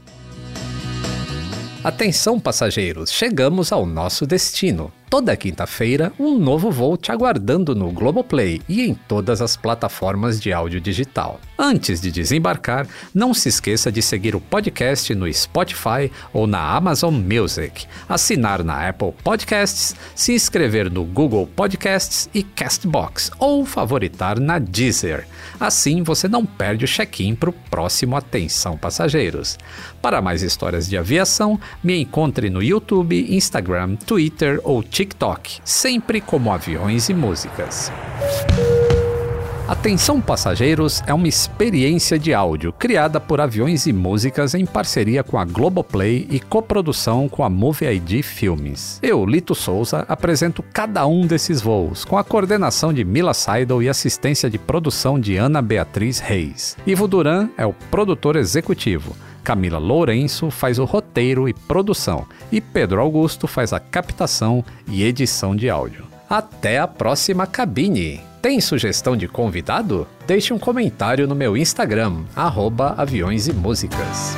Atenção, passageiros, chegamos ao nosso destino. Toda quinta-feira, um novo voo te aguardando no Globoplay e em todas as plataformas de áudio digital. Antes de desembarcar, não se esqueça de seguir o podcast no Spotify ou na Amazon Music, assinar na Apple Podcasts, se inscrever no Google Podcasts e Castbox ou favoritar na Deezer. Assim você não perde o check-in para o próximo Atenção Passageiros. Para mais histórias de aviação, me encontre no YouTube, Instagram, Twitter ou TikTok, sempre como Aviões e Músicas. Atenção Passageiros é uma experiência de áudio criada por Aviões e Músicas em parceria com a Globoplay e coprodução com a Movie ID Filmes. Eu, Lito Souza, apresento cada um desses voos, com a coordenação de Mila Seidel e assistência de produção de Ana Beatriz Reis. Ivo Duran é o produtor executivo. Camila Lourenço faz o roteiro e produção, e Pedro Augusto faz a captação e edição de áudio. Até a próxima cabine! Tem sugestão de convidado? Deixe um comentário no meu Instagram, arroba aviões e músicas.